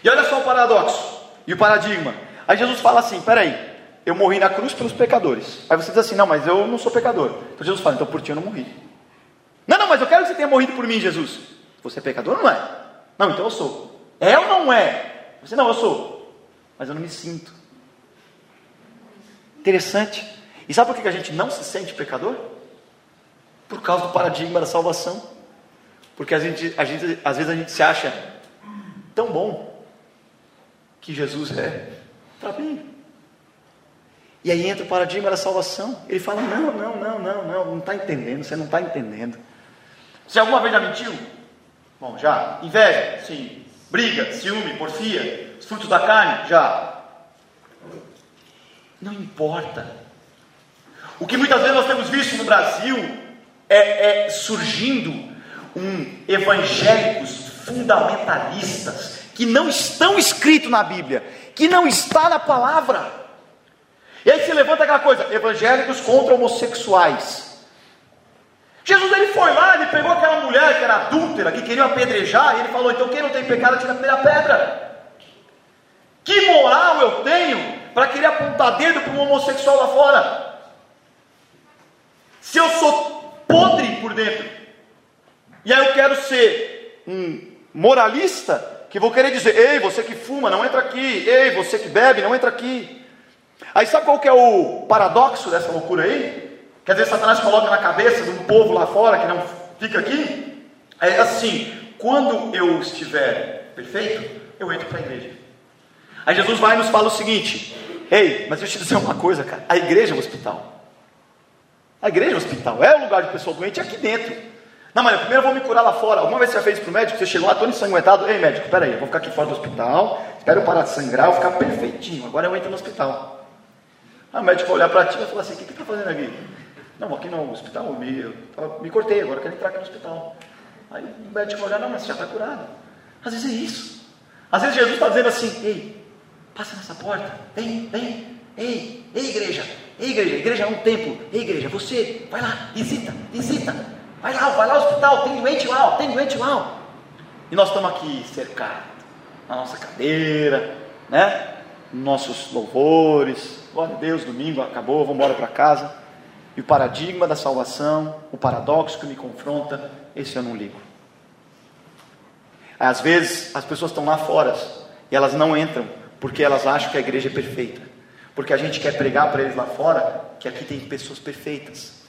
E olha só o paradoxo e o paradigma. Aí Jesus fala assim: peraí, eu morri na cruz pelos pecadores. Aí você diz assim: não, mas eu não sou pecador. Então Jesus fala: então por ti eu não morri. Não, não, mas eu quero que você tenha morrido por mim, Jesus. Você é pecador ou não é? Não, então eu sou. É ou não é? Você não, eu sou. Mas eu não me sinto. Interessante. E sabe por que a gente não se sente pecador? Por causa do paradigma da salvação. Porque a gente, a gente, às vezes a gente se acha tão bom que Jesus é para mim. E aí entra o paradigma da salvação. Ele fala: não, não, não, não, não, não está entendendo, você não está entendendo. Você alguma vez já mentiu? Bom, já. Inveja? Sim. Briga, ciúme, porfia, os frutos da carne? Já. Não importa. O que muitas vezes nós temos visto no Brasil é, é surgindo um evangélicos fundamentalistas que não estão escritos na Bíblia, que não está na palavra. E aí se levanta aquela coisa, evangélicos contra homossexuais. Jesus ele foi lá, ele pegou aquela mulher que era adúltera, que queria apedrejar, e ele falou: então quem não tem pecado tira a primeira pedra. Que moral eu tenho para querer apontar dedo para um homossexual lá fora? Se eu sou podre por dentro, e aí eu quero ser um moralista, que vou querer dizer: ei, você que fuma, não entra aqui, ei, você que bebe, não entra aqui. Aí sabe qual que é o paradoxo dessa loucura aí? Quer dizer, Satanás coloca na cabeça de um povo lá fora que não fica aqui? É assim: quando eu estiver perfeito, eu entro para a igreja. Aí Jesus vai e nos fala o seguinte: ei, mas deixa eu te dizer uma coisa, cara, a igreja é o hospital. A igreja é o hospital, é o lugar de pessoa doente, aqui dentro. Não, mas primeiro eu vou me curar lá fora. Alguma vez você já fez para o médico? Você chegou lá todo ensanguentado? Ei, médico, peraí, eu vou ficar aqui fora do hospital, espero parar de sangrar, eu vou ficar perfeitinho. Agora eu entro no hospital. Aí o médico vai olhar para ti e vai falar assim: o que, você está fazendo aqui? Não, aqui no hospital, me, eu me cortei, agora quero entrar aqui no hospital. Aí o médico olhar: não, mas você já está curado. Às vezes é isso. Às vezes Jesus está dizendo assim: ei, passa nessa porta, vem, vem, ei, ei, igreja, Ei, igreja, igreja é um templo. Ei, igreja, você, vai lá, visita, visita. Vai lá, vai lá ao hospital, tem doente lá, tem doente lá. E nós estamos aqui cercados, na nossa cadeira, né? Nossos louvores. Glória a Deus, domingo acabou, vamos embora para casa. E o paradigma da salvação, o paradoxo que me confronta, esse eu não ligo. Às vezes as pessoas estão lá fora e elas não entram porque elas acham que a igreja é perfeita porque a gente quer pregar para eles lá fora que aqui tem pessoas perfeitas.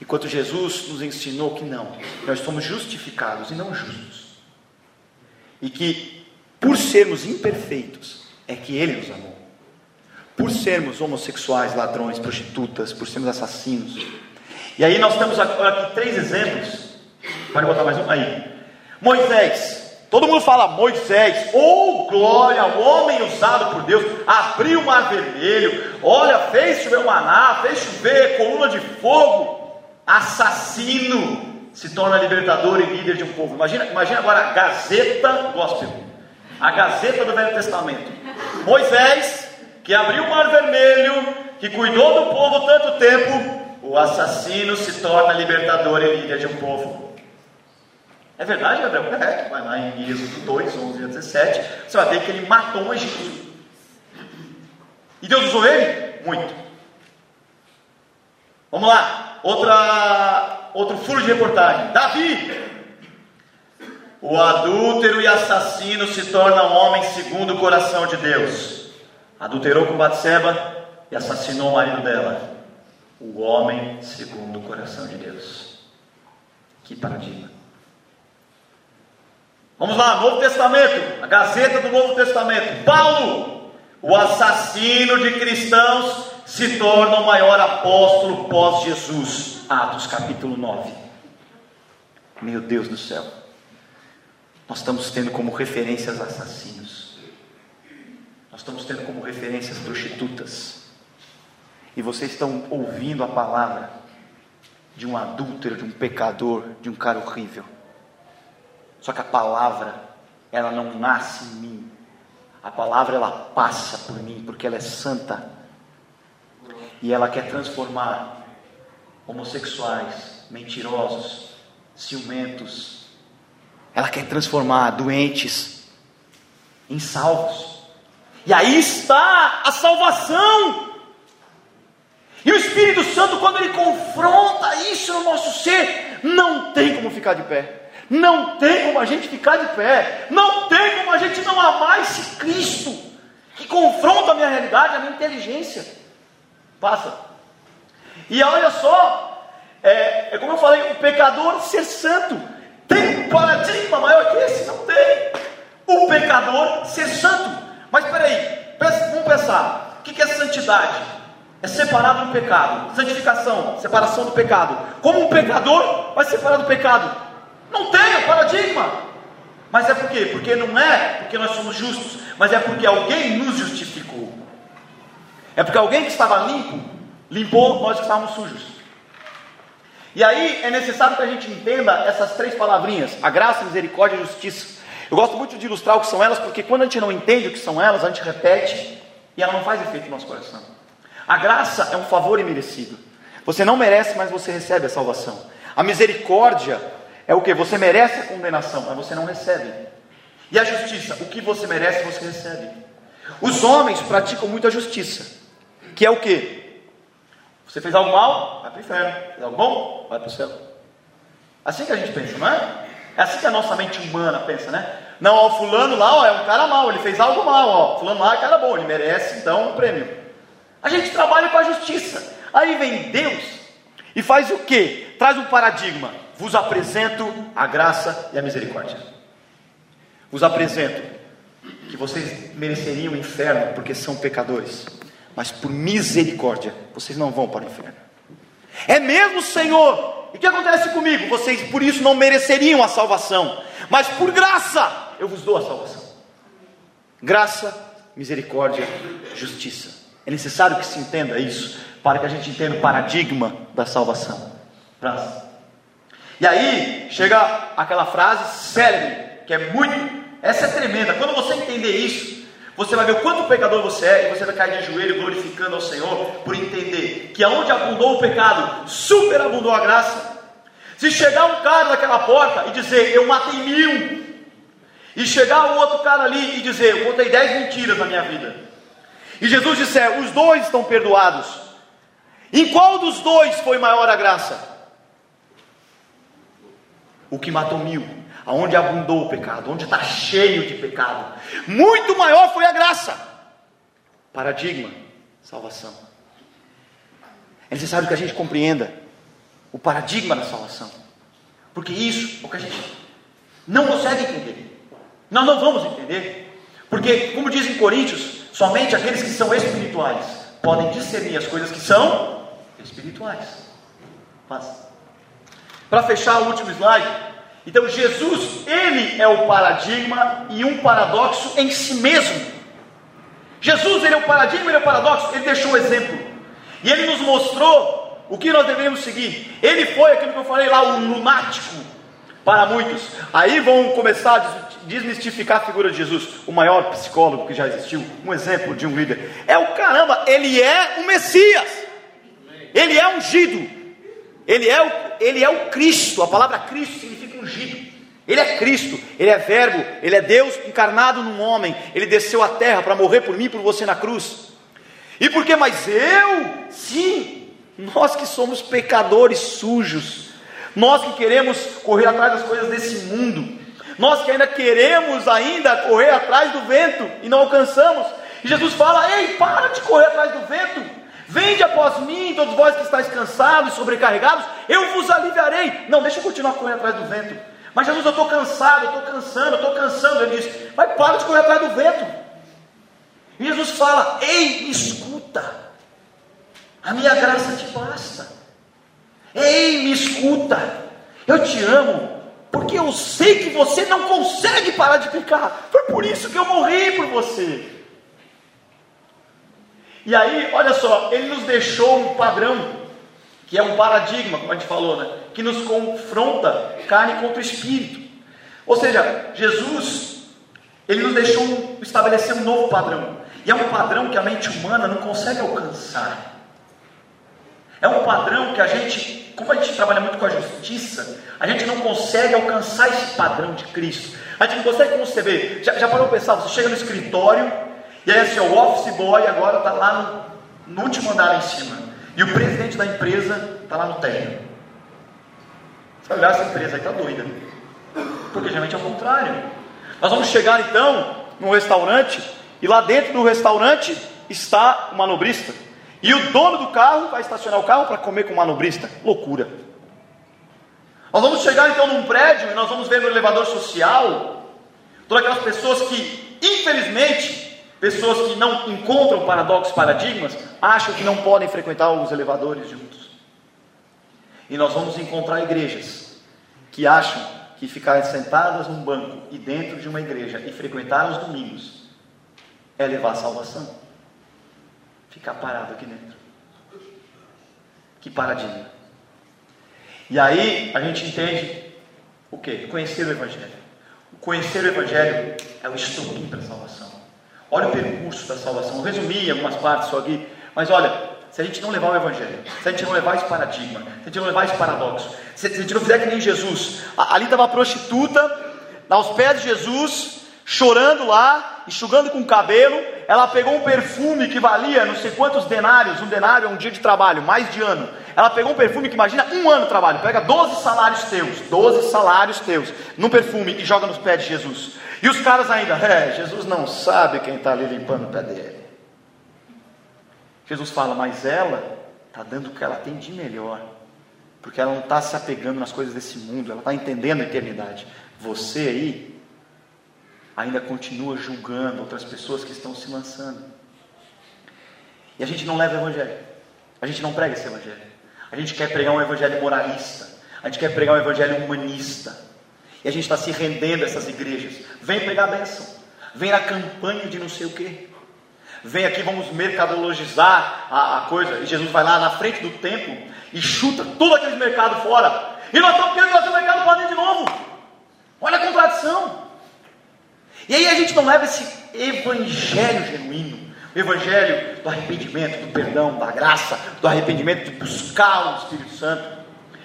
Enquanto Jesus nos ensinou que não, nós somos justificados e não justos. E que por sermos imperfeitos é que Ele nos amou. Por sermos homossexuais, ladrões, prostitutas, por sermos assassinos. E aí nós temos agora aqui três exemplos. Pode botar mais um aí. Moisés. Todo mundo fala Moisés, ou oh, glória, o homem usado por Deus, abriu o mar vermelho, olha, fez chover o maná, fez chover coluna de fogo, assassino, se torna libertador e líder de um povo. Imagina, imagina agora a Gazeta Gospel, a Gazeta do Velho Testamento. Moisés, que abriu o mar vermelho, que cuidou do povo tanto tempo, o assassino se torna libertador e líder de um povo. É verdade, Gabriel? É, vai lá em Êxodo 2, 11 a 17, você vai ver que ele matou um egípcio. E Deus usou ele? Muito. Vamos lá, outra, outro furo de reportagem. Davi, o adúltero e assassino se torna um homem segundo o coração de Deus. Adulterou com Batseba e assassinou o marido dela. O homem segundo o coração de Deus. Que paradigma. Vamos lá, Novo Testamento, a Gazeta do Novo Testamento. Paulo, o assassino de cristãos, se torna o maior apóstolo pós-Jesus. Atos capítulo 9. Meu Deus do céu. Nós estamos tendo como referências assassinos. Nós estamos tendo como referências prostitutas. E vocês estão ouvindo a palavra de um adúltero, de um pecador, de um cara horrível. Só que a palavra, ela não nasce em mim. A palavra, ela passa por mim, porque ela é santa. E ela quer transformar homossexuais, mentirosos, ciumentos. Ela quer transformar doentes em salvos. E aí está a salvação. E o Espírito Santo, quando ele confronta isso no nosso ser, não tem como ficar de pé. Não tem como a gente ficar de pé. Não tem como a gente não amar esse Cristo que confronta a minha realidade, a minha inteligência. Passa. E olha só, é, é como eu falei, o pecador ser santo. Tem um paradigma maior que esse? Não tem. O pecador ser santo. Mas peraí, vamos pensar. O que é santidade? É separado do pecado. Santificação, separação do pecado. Como um pecador vai separar do pecado? Não tem o paradigma. Mas é por quê? Porque não é porque nós somos justos, mas é porque alguém nos justificou. É porque alguém que estava limpo, limpou nós que estávamos sujos. E aí é necessário que a gente entenda essas três palavrinhas: a graça, a misericórdia e a justiça. Eu gosto muito de ilustrar o que são elas, porque quando a gente não entende o que são elas, a gente repete e ela não faz efeito no nosso coração. A graça é um favor imerecido. Você não merece, mas você recebe a salvação. A misericórdia é o que? Você merece a condenação, mas você não recebe. E a justiça? O que você merece, você recebe. Os homens praticam muito a justiça, que é o que? Você fez algo mal, vai para o inferno. Fez algo bom, vai para o céu. Assim que a gente pensa, não é? É assim que a nossa mente humana pensa, né? Não, ó, fulano lá ó, é um cara mau, ele fez algo mal, ó. Fulano lá é cara bom, ele merece então um prêmio. A gente trabalha com a justiça. Aí vem Deus e faz o que? Traz um paradigma vos apresento a graça e a misericórdia. Vos apresento que vocês mereceriam o inferno porque são pecadores, mas por misericórdia vocês não vão para o inferno. É mesmo, Senhor? E o que acontece comigo? Vocês por isso não mereceriam a salvação, mas por graça eu vos dou a salvação. Graça, misericórdia, justiça. É necessário que se entenda isso para que a gente entenda o paradigma da salvação. E aí chega aquela frase célebre, que é muito, essa é tremenda. Quando você entender isso, você vai ver o quanto pecador você é e você vai cair de joelho glorificando ao Senhor por entender que aonde abundou o pecado, superabundou a graça. Se chegar um cara naquela porta e dizer, eu matei mil, e chegar um outro cara ali e dizer, eu contei dez mentiras na minha vida, e Jesus disser, os dois estão perdoados, em qual dos dois foi maior a graça? o que matou mil, aonde abundou o pecado, onde está cheio de pecado. Muito maior foi a graça. Paradigma, salvação. É necessário que a gente compreenda o paradigma da salvação, porque isso é o que a gente não consegue entender. Nós não vamos entender, porque, como diz em Coríntios, Somente aqueles que são espirituais podem discernir as coisas que são espirituais. Para fechar o último slide, então Jesus, ele é o paradigma e um paradoxo em si mesmo. Jesus, ele é o paradigma, ele é o paradoxo, ele deixou um exemplo. E ele nos mostrou o que nós devemos seguir. Ele foi aquilo que eu falei lá, um lunático para muitos. Aí vão começar a desmistificar a figura de Jesus, o maior psicólogo que já existiu, um exemplo de um líder. É o caramba, ele é o Messias. Ele é ungido. Ele é o, ele é o Cristo. A palavra Cristo significa ungido. Ele é Cristo, Ele é Verbo, Ele é Deus encarnado num homem. Ele desceu à terra para morrer por mim e por você na cruz. E por que? Mas eu, sim, nós que somos pecadores sujos, nós que queremos correr atrás das coisas desse mundo, nós que ainda queremos ainda correr atrás do vento e não alcançamos. E Jesus fala: Ei, para de correr atrás do vento. Vende após mim, todos vós que estáis cansados e sobrecarregados, eu vos aliviarei. Não, deixa eu continuar correndo atrás do vento. Mas Jesus, eu estou cansado, eu estou cansando, eu estou cansando. Ele diz, mas para de correr atrás do vento. E Jesus fala, ei, escuta. A minha graça te basta. Ei, me escuta. Eu te amo, porque eu sei que você não consegue parar de pecar. Foi por isso que eu morri por você. E aí, olha só, ele nos deixou um padrão que é um paradigma, como a gente falou, né? que nos confronta carne contra espírito. Ou seja, Jesus, ele nos deixou estabelecer um novo padrão. E é um padrão que a mente humana não consegue alcançar. É um padrão que a gente, como a gente trabalha muito com a justiça, a gente não consegue alcançar esse padrão de Cristo. A gente não consegue conceber. Já, já parou para pensar? Você chega no escritório e aí assim, o office boy agora está lá no, no último andar em cima. E o presidente da empresa está lá no térreo. Você vai olhar essa empresa aí, está doida. Porque geralmente é o contrário. Nós vamos chegar então num restaurante e lá dentro do restaurante está o manobrista. E o dono do carro vai estacionar o carro para comer com o manobrista. Loucura. Nós vamos chegar então num prédio e nós vamos ver no elevador social todas aquelas pessoas que, infelizmente, Pessoas que não encontram paradoxos, paradigmas, acham que não podem frequentar os elevadores juntos. E nós vamos encontrar igrejas que acham que ficar sentadas num banco e dentro de uma igreja e frequentar os domingos é levar a salvação. Ficar parado aqui dentro. Que paradigma. E aí a gente entende o que? Conhecer o Evangelho. O conhecer o Evangelho é o estupim para a salvação. Olha o percurso da salvação. Eu resumi algumas partes só aqui, mas olha, se a gente não levar o Evangelho, se a gente não levar esse paradigma, se a gente não levar esse paradoxo, se a gente não fizer que nem Jesus, ali estava a prostituta, aos pés de Jesus, chorando lá, enxugando com o cabelo, ela pegou um perfume que valia não sei quantos denários, um denário é um dia de trabalho, mais de ano. Ela pegou um perfume que imagina um ano de trabalho, pega 12 salários teus, 12 salários teus, num perfume e joga nos pés de Jesus. E os caras ainda, é, Jesus não sabe quem está ali limpando o pé dele. Jesus fala, mas ela está dando o que ela tem de melhor, porque ela não está se apegando nas coisas desse mundo, ela está entendendo a eternidade. Você aí ainda continua julgando outras pessoas que estão se lançando. E a gente não leva o evangelho, a gente não prega esse evangelho. A gente quer pregar um evangelho moralista, a gente quer pregar um evangelho humanista. E a gente está se rendendo a essas igrejas. Vem pregar a bênção. Vem na campanha de não sei o que. Vem aqui, vamos mercadologizar a, a, coisa. E Jesus vai lá na frente do templo e chuta todo aquele mercado fora. E nós estamos querendo trazer o mercado para dentro de novo. Olha a contradição. E aí a gente não leva esse evangelho genuíno. O evangelho do arrependimento, do perdão, da graça, do arrependimento de buscar o Espírito Santo.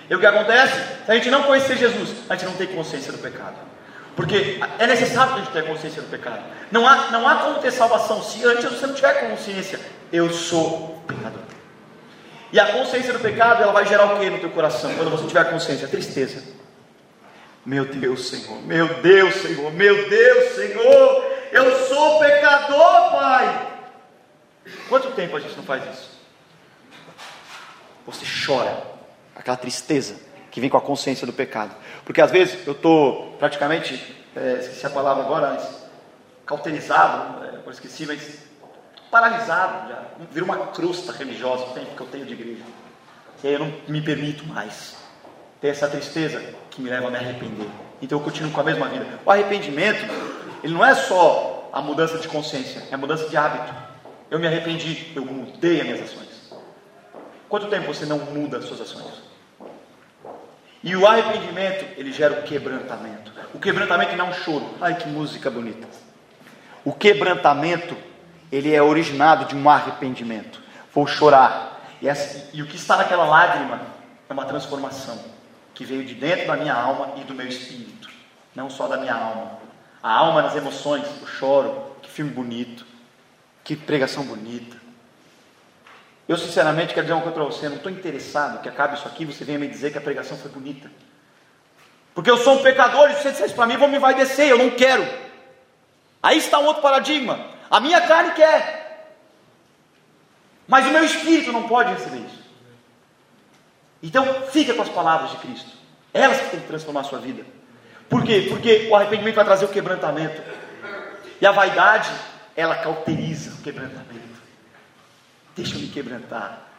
E o que acontece? Se a gente não conhecer Jesus, a gente não tem consciência do pecado. Porque é necessário que a gente tenha consciência do pecado. Não há, não há como ter salvação se antes você não tiver consciência. Eu sou pecador. E a consciência do pecado, ela vai gerar o que no teu coração? Quando você tiver consciência? Tristeza. Meu Deus, Senhor. Meu Deus, Senhor. Meu Deus, Senhor. Eu sou pecador, Pai. Quanto tempo a gente não faz isso? Você chora aquela tristeza que vem com a consciência do pecado. Porque às vezes eu estou praticamente, é, esqueci a palavra agora, mas, cauterizado, é, esqueci, mas paralisado, já vira uma crosta religiosa o tempo que eu tenho de igreja. E aí eu não me permito mais ter essa tristeza que me leva a me arrepender. Então eu continuo com a mesma vida. O arrependimento, ele não é só a mudança de consciência, é a mudança de hábito. Eu me arrependi, eu mudei as minhas ações. Quanto tempo você não muda as suas ações? E o arrependimento, ele gera o quebrantamento. O quebrantamento não é um choro. Ai, que música bonita. O quebrantamento, ele é originado de um arrependimento. Vou chorar. E, essa, e o que está naquela lágrima é uma transformação que veio de dentro da minha alma e do meu espírito, não só da minha alma. A alma nas emoções, eu choro. Que filme bonito, que pregação bonita. Eu sinceramente quero dizer uma coisa para você, não estou interessado que acabe isso aqui, você venha me dizer que a pregação foi bonita. Porque eu sou um pecador e se você disser isso para mim, vou me vai descer, eu não quero. Aí está um outro paradigma. A minha carne quer. Mas o meu espírito não pode receber isso. Então, fica com as palavras de Cristo. Elas que têm que transformar a sua vida. Por quê? Porque o arrependimento vai trazer o quebrantamento. E a vaidade, ela cauteriza o quebrantamento. Deixa eu me quebrantar.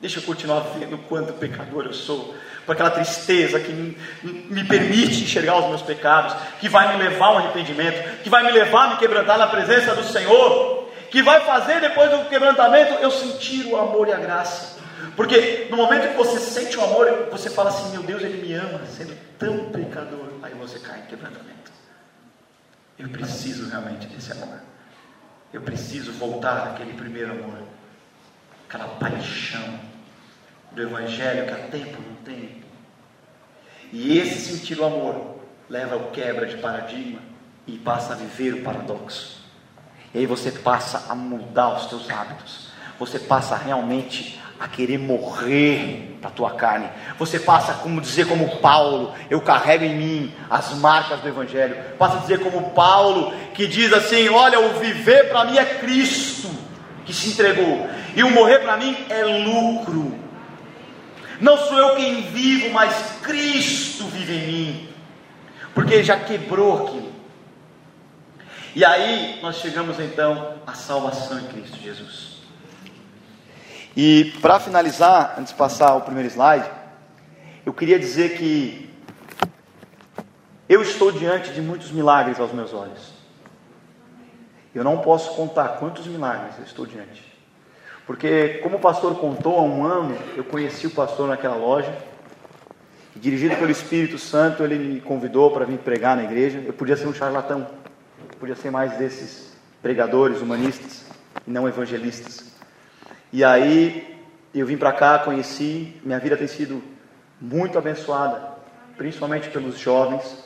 Deixa eu continuar vendo o quanto pecador eu sou, com aquela tristeza que me, me, permite enxergar os meus pecados, que vai me levar ao arrependimento, que vai me levar a me quebrantar na presença do Senhor, que vai fazer depois do quebrantamento eu sentir o amor e a graça. Porque no momento que você sente o amor, você fala assim: Meu Deus, Ele me ama, sendo tão pecador. Aí você cai em quebrantamento. Eu preciso realmente desse amor. Eu preciso voltar àquele primeiro amor aquela paixão do Evangelho que há tempo não tem. E esse sentir o amor leva ao quebra de paradigma e passa a viver o paradoxo. E aí você passa a mudar os teus hábitos. Você passa realmente a querer morrer da tua carne. Você passa como dizer como Paulo, eu carrego em mim as marcas do evangelho. Passa a dizer como Paulo, que diz assim: "Olha, o viver para mim é Cristo" que se entregou. E o morrer para mim é lucro. Não sou eu quem vivo, mas Cristo vive em mim. Porque ele já quebrou aquilo. E aí nós chegamos então à salvação em Cristo Jesus. E para finalizar, antes de passar o primeiro slide, eu queria dizer que eu estou diante de muitos milagres aos meus olhos. Eu não posso contar quantos milagres eu estou diante. Porque, como o pastor contou, há um ano eu conheci o pastor naquela loja. Dirigido pelo Espírito Santo, ele me convidou para vir pregar na igreja. Eu podia ser um charlatão, podia ser mais desses pregadores humanistas e não evangelistas. E aí eu vim para cá, conheci, minha vida tem sido muito abençoada, principalmente pelos jovens,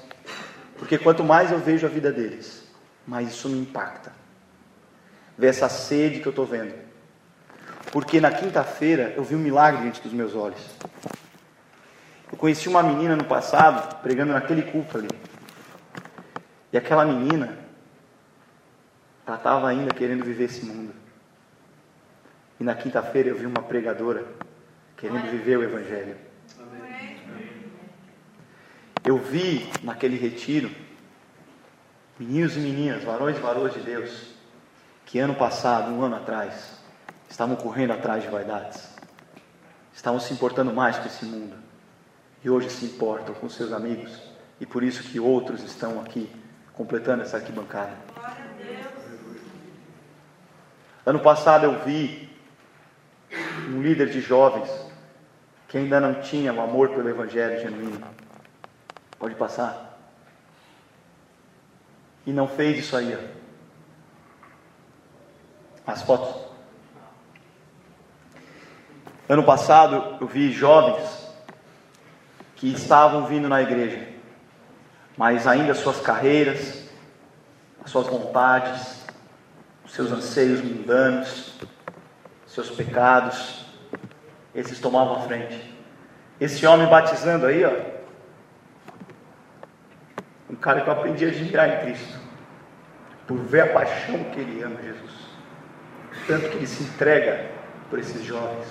porque quanto mais eu vejo a vida deles, mais isso me impacta. Ver essa sede que eu estou vendo. Porque na quinta-feira eu vi um milagre diante dos meus olhos. Eu conheci uma menina no passado, pregando naquele culto ali. E aquela menina, ela estava ainda querendo viver esse mundo. E na quinta-feira eu vi uma pregadora querendo viver o Evangelho. Eu vi naquele retiro meninos e meninas, varões e varoas de Deus, que ano passado, um ano atrás, estavam correndo atrás de vaidades, estavam se importando mais com esse mundo, e hoje se importam com seus amigos, e por isso que outros estão aqui completando essa arquibancada. Ano passado eu vi um líder de jovens que ainda não tinha o amor pelo Evangelho genuíno. Pode passar e não fez isso aí. Ó. As fotos. Ano passado eu vi jovens que estavam vindo na igreja, mas ainda suas carreiras, as suas vontades, os seus anseios mundanos, seus pecados, esses tomavam a frente. Esse homem batizando aí, ó, um cara que eu aprendi a admirar em Cristo, por ver a paixão que ele ama Jesus, tanto que ele se entrega por esses jovens.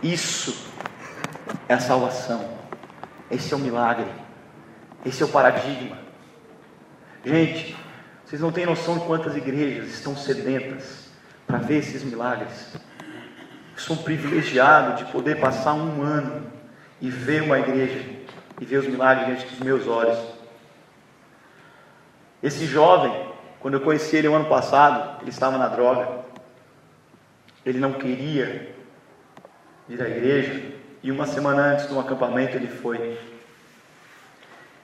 Isso é a salvação, esse é o milagre, esse é o paradigma. Gente, Vocês não têm noção de quantas igrejas estão sedentas para ver esses milagres. Eu sou um privilegiado de poder passar um ano e ver uma igreja e ver os milagres diante dos meus olhos. Esse jovem, quando eu conheci ele o ano passado, ele estava na droga. Ele não queria ir à igreja. E uma semana antes de um acampamento ele foi.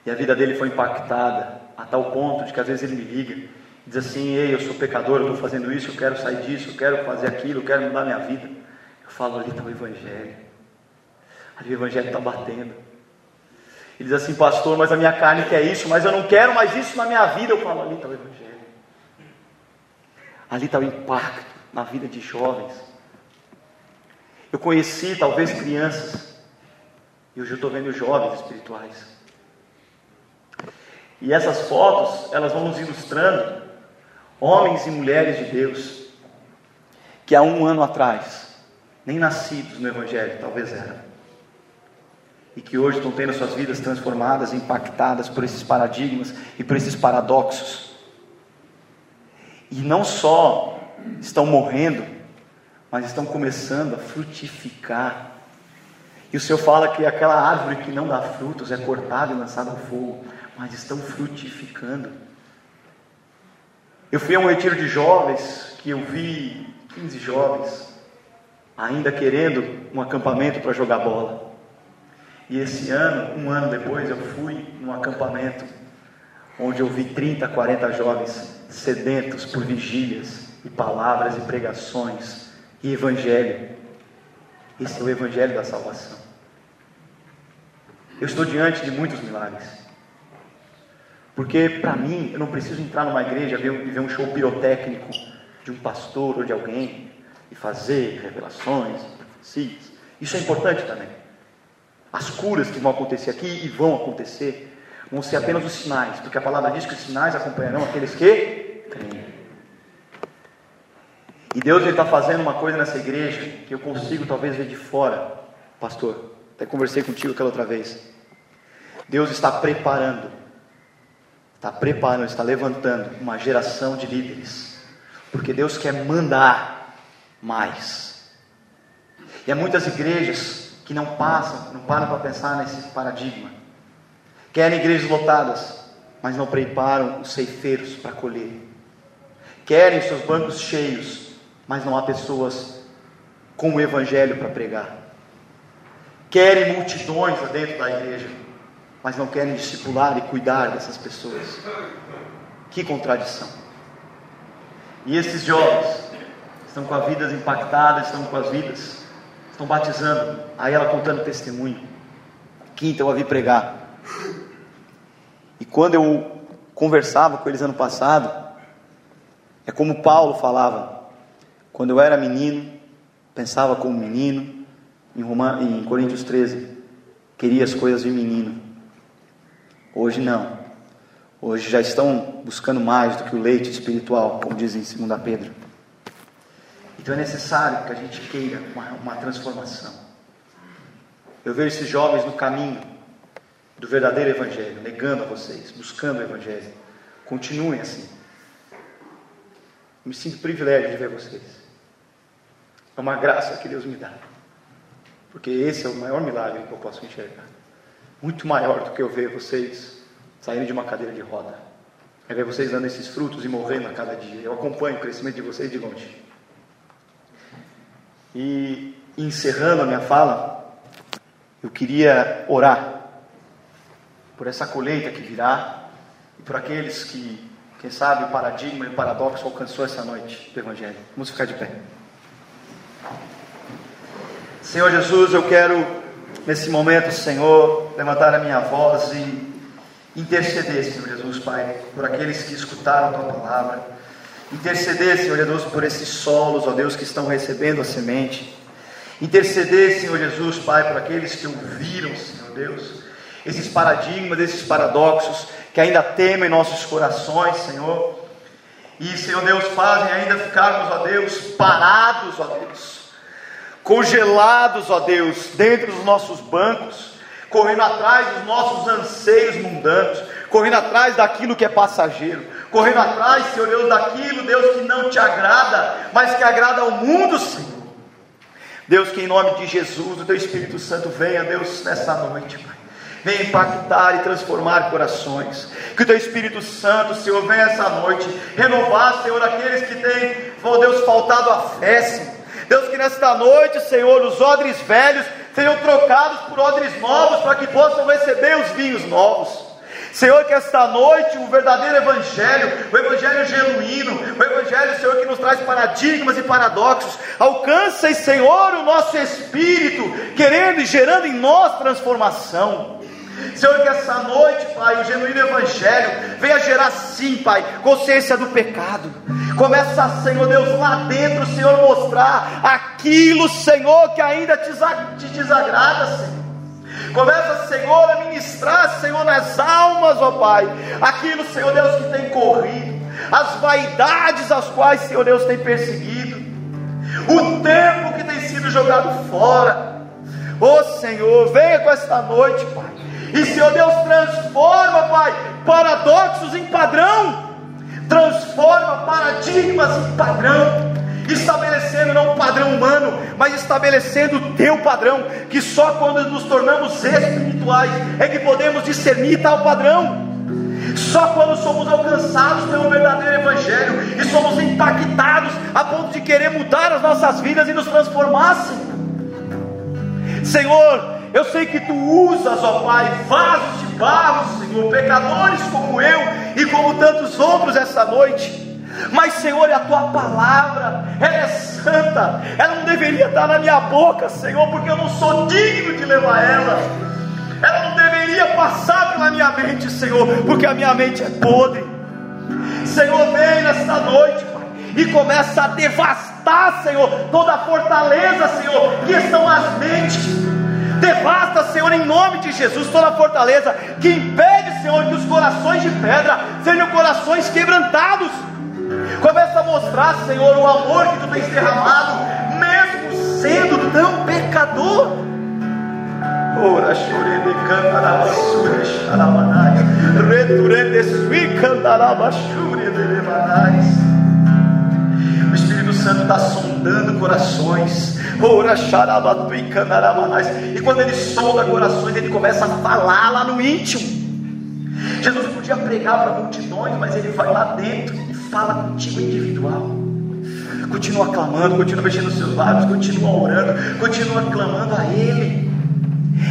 E a vida dele foi impactada a tal ponto de que às vezes ele me liga diz assim: Ei, eu sou pecador, eu estou fazendo isso, eu quero sair disso, eu quero fazer aquilo, eu quero mudar minha vida. Eu falo: ali está o Evangelho. Ali o Evangelho está batendo. Ele diz assim, pastor, mas a minha carne quer isso, mas eu não quero mais isso na minha vida. Eu falo, ali está o Evangelho. Ali está o impacto na vida de jovens. Eu conheci talvez crianças, e hoje eu estou vendo jovens espirituais. E essas fotos, elas vão nos ilustrando homens e mulheres de Deus, que há um ano atrás, nem nascidos no Evangelho, talvez eram e que hoje estão tendo suas vidas transformadas, impactadas por esses paradigmas e por esses paradoxos. E não só estão morrendo, mas estão começando a frutificar. E o Senhor fala que aquela árvore que não dá frutos é cortada e lançada ao fogo, mas estão frutificando. Eu fui a um retiro de jovens que eu vi 15 jovens ainda querendo um acampamento para jogar bola. E esse ano, um ano depois, eu fui num acampamento onde eu vi 30, 40 jovens sedentos por vigílias e palavras e pregações e evangelho. Esse é o evangelho da salvação. Eu estou diante de muitos milagres. Porque para mim, eu não preciso entrar numa igreja e ver um show pirotécnico de um pastor ou de alguém e fazer revelações, profecias. Isso é importante também. As curas que vão acontecer aqui e vão acontecer vão ser apenas os sinais, porque a palavra diz que os sinais acompanharão aqueles que creem. E Deus está fazendo uma coisa nessa igreja que eu consigo talvez ver de fora, pastor. Até conversei contigo aquela outra vez. Deus está preparando, está preparando, está levantando uma geração de líderes, porque Deus quer mandar mais. E há muitas igrejas que não passam, não param para pensar nesse paradigma. Querem igrejas lotadas, mas não preparam os ceifeiros para colher. Querem seus bancos cheios, mas não há pessoas com o evangelho para pregar. Querem multidões dentro da igreja, mas não querem discipular e cuidar dessas pessoas. Que contradição. E esses jovens estão com as vidas impactadas, estão com as vidas estão batizando. Aí ela contando testemunho. Quinta eu a vi pregar. E quando eu conversava com eles ano passado, é como Paulo falava. Quando eu era menino, pensava como menino, em, Roma, em Coríntios 13, queria as coisas de menino. Hoje não. Hoje já estão buscando mais do que o leite espiritual, como dizem em 2 Pedro. Então é necessário que a gente queira uma, uma transformação. Eu vejo esses jovens no caminho do verdadeiro Evangelho, negando a vocês, buscando o Evangelho. Continuem assim. Me sinto privilégio de ver vocês. É uma graça que Deus me dá. Porque esse é o maior milagre que eu posso enxergar. Muito maior do que eu ver vocês saindo de uma cadeira de roda. É ver vocês dando esses frutos e morrendo a cada dia. Eu acompanho o crescimento de vocês de longe. E encerrando a minha fala, eu queria orar por essa colheita que virá e por aqueles que, quem sabe, o paradigma e o paradoxo alcançou essa noite do Evangelho. Vamos ficar de pé. Senhor Jesus, eu quero nesse momento, Senhor, levantar a minha voz e interceder, Senhor Jesus, Pai, por aqueles que escutaram a tua palavra Interceder, Senhor Jesus, por esses solos, ó Deus, que estão recebendo a semente. Interceder, Senhor Jesus, Pai, por aqueles que ouviram, Senhor Deus, esses paradigmas, esses paradoxos que ainda temem nossos corações, Senhor. E, Senhor Deus, fazem ainda ficarmos, ó Deus, parados, ó Deus, congelados, ó Deus, dentro dos nossos bancos, correndo atrás dos nossos anseios mundanos, correndo atrás daquilo que é passageiro correndo atrás, Senhor Deus, daquilo, Deus, que não te agrada, mas que agrada ao mundo, Senhor. Deus, que em nome de Jesus, o Teu Espírito Santo venha, Deus, nessa noite, Pai. Venha impactar e transformar corações. Que o Teu Espírito Santo, Senhor, venha essa noite renovar, Senhor, aqueles que têm, oh Deus, faltado a fé, Senhor. Deus, que nesta noite, Senhor, os odres velhos sejam trocados por odres novos, para que possam receber os vinhos novos. Senhor, que esta noite o verdadeiro Evangelho, o Evangelho genuíno, o Evangelho, Senhor, que nos traz paradigmas e paradoxos, alcance, Senhor, o nosso espírito, querendo e gerando em nós transformação. Senhor, que essa noite, Pai, o genuíno Evangelho venha gerar sim, Pai, consciência do pecado. Começa, Senhor Deus, lá dentro, Senhor, mostrar aquilo, Senhor, que ainda te desagrada, Senhor. Começa, Senhor, a ministrar, Senhor, nas almas, ó Pai, aquilo, Senhor Deus, que tem corrido, as vaidades às quais, Senhor Deus, tem perseguido, o tempo que tem sido jogado fora. Ó Senhor, venha com esta noite, Pai. E, Senhor Deus, transforma, Pai, paradoxos em padrão, transforma paradigmas em padrão estabelecendo não um padrão humano, mas estabelecendo o teu padrão, que só quando nos tornamos espirituais é que podemos discernir tal padrão. Só quando somos alcançados pelo verdadeiro Evangelho e somos impactados a ponto de querer mudar as nossas vidas e nos transformar, Senhor. Senhor, eu sei que tu usas, ó Pai, vasos de barro, Senhor, pecadores como eu e como tantos outros essa noite. Mas, Senhor, a tua palavra, ela é santa, ela não deveria estar na minha boca, Senhor, porque eu não sou digno de levar ela. Ela não deveria passar pela minha mente, Senhor, porque a minha mente é podre. Senhor, vem nesta noite, Pai, e começa a devastar, Senhor, toda a fortaleza, Senhor, que estão as mentes. Devasta, Senhor, em nome de Jesus, toda a fortaleza que impede, Senhor, que os corações de pedra sejam corações quebrantados. Começa a mostrar, Senhor, o amor que tu tens derramado, mesmo sendo tão pecador. Ora, chore de cantarabasura, xaramanais, reture de sui cantarabashure de lemanais. Santo está sondando corações. E. E quando ele sonda corações, ele começa a falar lá no íntimo. Jesus podia pregar para multidões, mas ele vai lá dentro fala contigo individual. Continua clamando, continua mexendo os seus lábios, continua orando, continua clamando a Ele.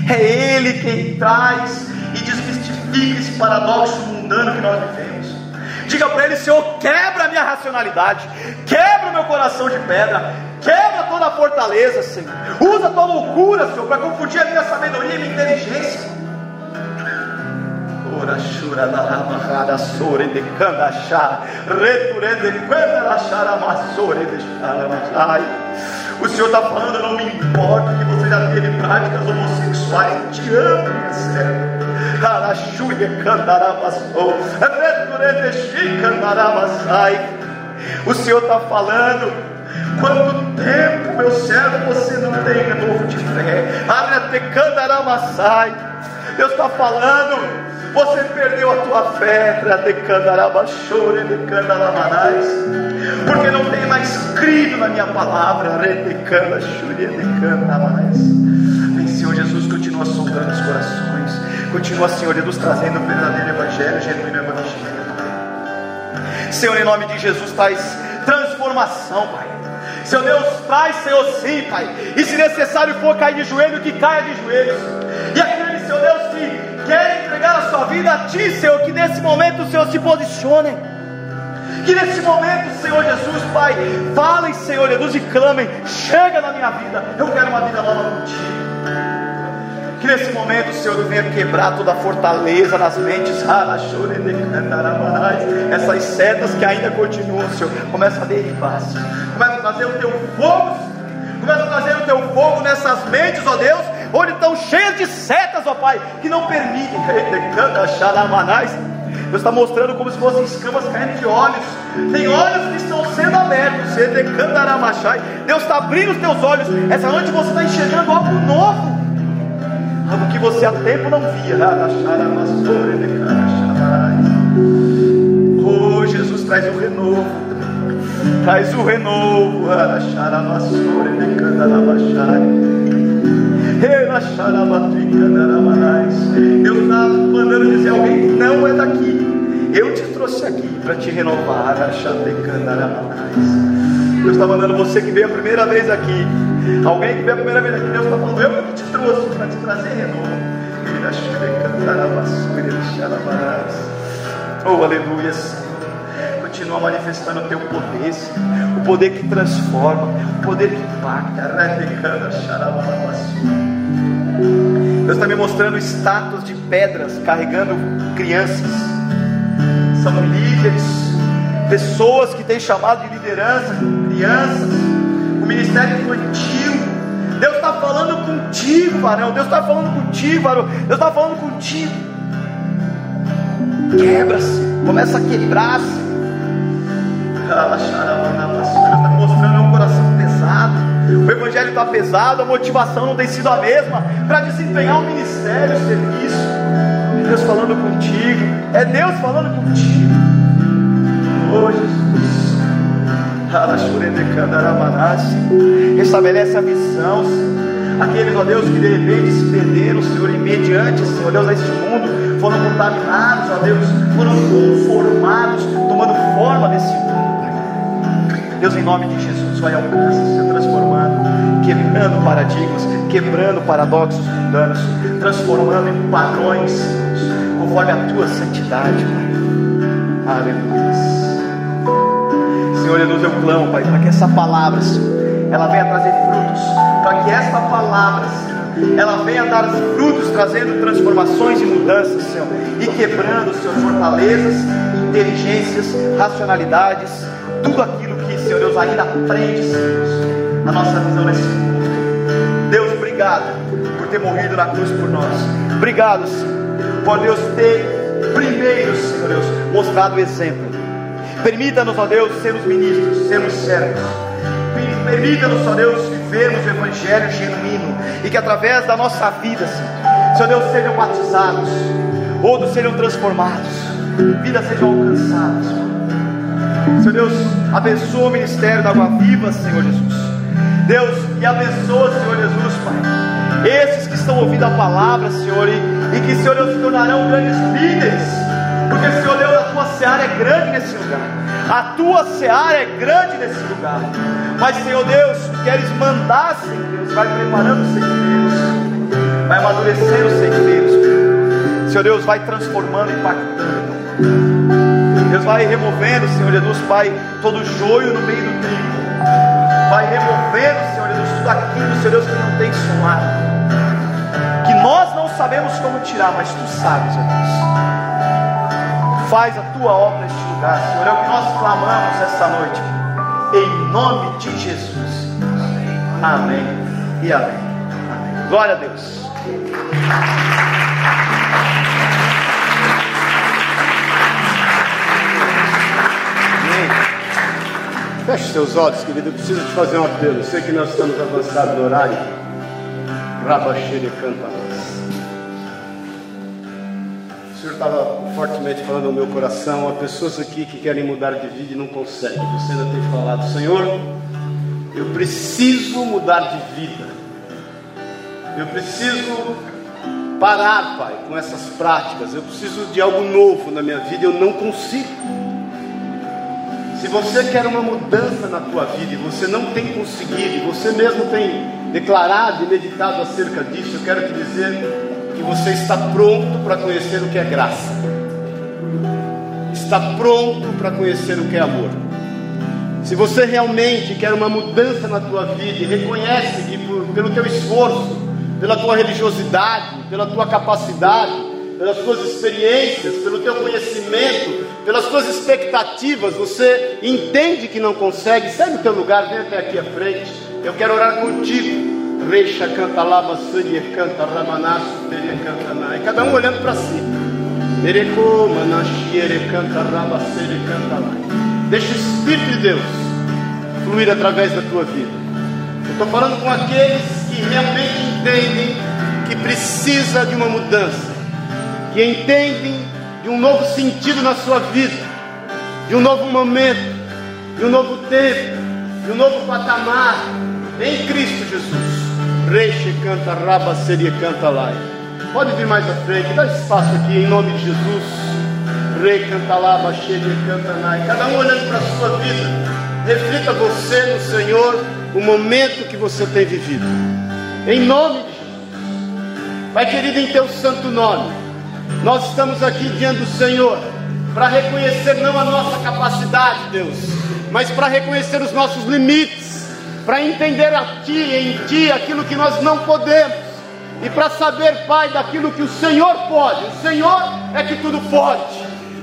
É Ele quem traz e desmistifica esse paradoxo mundano que nós vivemos. Diga para Ele, Senhor, quebra a minha racionalidade, quebra o meu coração de pedra, quebra toda a fortaleza, Senhor. Usa tua loucura, Senhor, para confundir a minha sabedoria e a minha inteligência. Ora sore de. O Senhor está falando, não me importa que você já teve práticas homossexuais, te amo, minha serva. Shikandaramasai. O Senhor está falando, Quanto tempo, meu servo, você não tem renovo de fé? Deus está falando. Você perdeu a tua fé, porque não tem mais crido na minha palavra. Vem, Senhor Jesus, continua sondando os corações. Continua, Senhor Jesus, trazendo o verdadeiro Evangelho, genuíno Evangelho. Senhor, em nome de Jesus, traz transformação, Pai. Seu Deus, traz, Senhor, sim, Pai. E se necessário for cair de joelho, que caia de joelhos. E aquele, Seu Deus, que quer entregar a sua vida a Ti, Senhor, que nesse momento Senhor se posicione. Que nesse momento, Senhor Jesus, Pai, falem, Senhor Jesus, e clamem: chega na minha vida, eu quero uma vida nova contigo. Que nesse momento, Senhor, venha quebrar toda a fortaleza nas mentes, essas setas que ainda continuam, Senhor, começa a derivar, Senhor. começa a trazer o teu fogo, começa a trazer o teu fogo nessas mentes, ó Deus, onde estão cheias de setas, ó Pai, que não permitem. Deus está mostrando como se fossem escamas caindo de olhos. Tem olhos que estão sendo abertos. Deus está abrindo os teus olhos. Essa noite você está enxergando algo novo. Algo que você há tempo não via. Oh Jesus, traz o renovo. Traz o renovo. Deus está mandando dizer alguém não é daqui. Eu te trouxe aqui para te renovar. Deus está mandando você que veio a primeira vez aqui. Alguém que veio a primeira vez aqui. Deus está falando, eu que te trouxe para te trazer renovo. Oh, aleluia, Continua manifestando o teu poder, o poder que transforma, o poder que impacta. Deus está me mostrando estátuas de pedras carregando crianças. São líderes, pessoas que têm chamado de liderança, crianças, o ministério infantil. Deus está falando contigo, varão. Deus está falando contigo, varão. Deus está falando contigo. Quebra-se, começa a quebrar-se. Está mostrando um coração pesado. O evangelho está pesado, a motivação não tem sido a mesma para desempenhar o ministério, o serviço. É Deus falando contigo, é Deus falando contigo. Oh Jesus. Restabelece a visão, Aqueles, ó Deus, que de repente se perderam, Senhor, e mediante, Senhor Deus, a este mundo, foram contaminados, ó Deus, foram conformados, tomando forma desse mundo. Deus, em nome de Jesus, vai alcançar, se transformando, quebrando paradigmas, quebrando paradoxos mundanos, transformando em padrões, conforme a tua santidade, Pai. Aleluia. Senhor Jesus, eu clamo, Pai, para que essa palavra, ela venha trazer frutos, para que esta palavra, Senhor, ela venha dar frutos, trazendo transformações e mudanças, Senhor, e quebrando, Senhor, fortalezas, inteligências, racionalidades, tudo aquilo que, Senhor Deus, ainda prende, Senhor, a nossa visão nesse mundo. Deus, obrigado por ter morrido na cruz por nós. Obrigado, Senhor, por Deus ter primeiro, Senhor Deus, mostrado o exemplo Permita-nos, ó Deus, sermos ministros, sermos servos. Permita-nos, ó Deus, vivermos o Evangelho genuíno e que através da nossa vida, Senhor, Senhor Deus, sejam batizados, outros sejam transformados, vidas sejam alcançadas. Senhor Deus, abençoa o ministério da Água Viva, Senhor Jesus. Deus, e abençoa, Senhor Jesus, Pai. Esses que estão ouvindo a palavra, Senhor, e, e que, Senhor Deus, se tornarão grandes líderes, porque, Senhor tua seara é grande nesse lugar. A tua seara é grande nesse lugar. Mas, Senhor Deus, queres mandar, Senhor Deus, vai preparando os sentimentos, vai amadurecendo os sentimentos. Senhor Deus, vai transformando, impactando. Deus vai removendo, Senhor Jesus, Pai, todo o joio no meio do trigo. Vai removendo, Senhor Jesus, tudo aquilo, Senhor Deus, que não tem somado. Que nós não sabemos como tirar, mas Tu sabes, Senhor Deus. Faz a tua obra neste lugar, Senhor. É o que nós clamamos esta noite. Em nome de Jesus. Amém. E amém. amém. Glória a Deus. Feche seus olhos, querido. Eu preciso te fazer um apelo. Sei que nós estamos avançados no horário. Rabaxere canta. Senhor estava fortemente falando no meu coração. Há pessoas aqui que querem mudar de vida e não conseguem. Você ainda tem falado, Senhor, eu preciso mudar de vida. Eu preciso parar, Pai, com essas práticas. Eu preciso de algo novo na minha vida. Eu não consigo. Se você quer uma mudança na tua vida e você não tem conseguido, e você mesmo tem declarado e meditado acerca disso, eu quero te dizer que você está pronto para conhecer o que é graça, está pronto para conhecer o que é amor. Se você realmente quer uma mudança na tua vida e reconhece que por, pelo teu esforço, pela tua religiosidade, pela tua capacidade, pelas tuas experiências, pelo teu conhecimento, pelas tuas expectativas, você entende que não consegue, sai do teu lugar, vem até aqui à frente. Eu quero orar contigo. Reixa canta lava, suri canta ramanasu, tere canta nai. Cada um olhando para si. Mereco, manashiere canta raba, sere canta nai. Deixa o Espírito de Deus fluir através da tua vida. Eu estou falando com aqueles que realmente entendem que precisa de uma mudança, que entendem de um novo sentido na sua vida, de um novo momento, de um novo tempo, de um novo patamar em Cristo Jesus. Reixe canta, raba seria canta lá. Pode vir mais à frente, dá espaço aqui em nome de Jesus. Rei canta lá, baixeria canta lá. Cada um olhando para a sua vida. Reflita você no Senhor o momento que você tem vivido. Em nome de Jesus. Pai querido, em teu santo nome, nós estamos aqui diante do Senhor para reconhecer não a nossa capacidade, Deus, mas para reconhecer os nossos limites, para entender a Ti, em Ti, aquilo que nós não podemos, e para saber, Pai, daquilo que o Senhor pode. O Senhor é que tudo pode.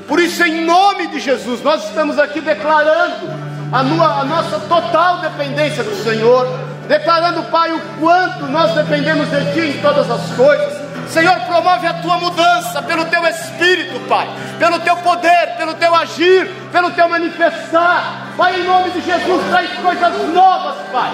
Por isso, em nome de Jesus, nós estamos aqui declarando a, a nossa total dependência do Senhor, declarando, Pai, o quanto nós dependemos de Ti em todas as coisas. Senhor, promove a tua mudança pelo teu espírito, Pai, pelo teu poder, pelo teu agir, pelo teu manifestar. Pai, em nome de Jesus, traz coisas novas, Pai.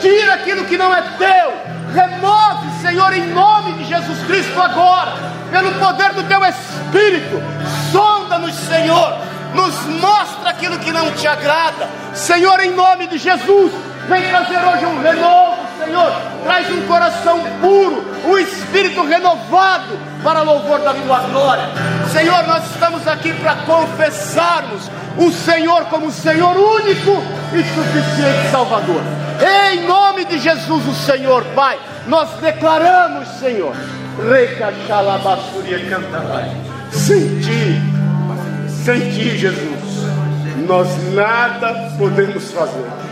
Tira aquilo que não é teu. Remove, Senhor, em nome de Jesus Cristo agora, pelo poder do teu espírito. Sonda-nos, Senhor. Nos mostra aquilo que não te agrada. Senhor, em nome de Jesus, vem trazer hoje um renovo, Senhor. Traz um coração puro, um espírito renovado para louvor da tua glória. Senhor, nós estamos aqui para confessarmos o Senhor como o Senhor único e suficiente Salvador. Em nome de Jesus, o Senhor, Pai, nós declaramos, Senhor, Recachalabassuria cantarai. Sem ti, sem ti, Jesus, nós nada podemos fazer.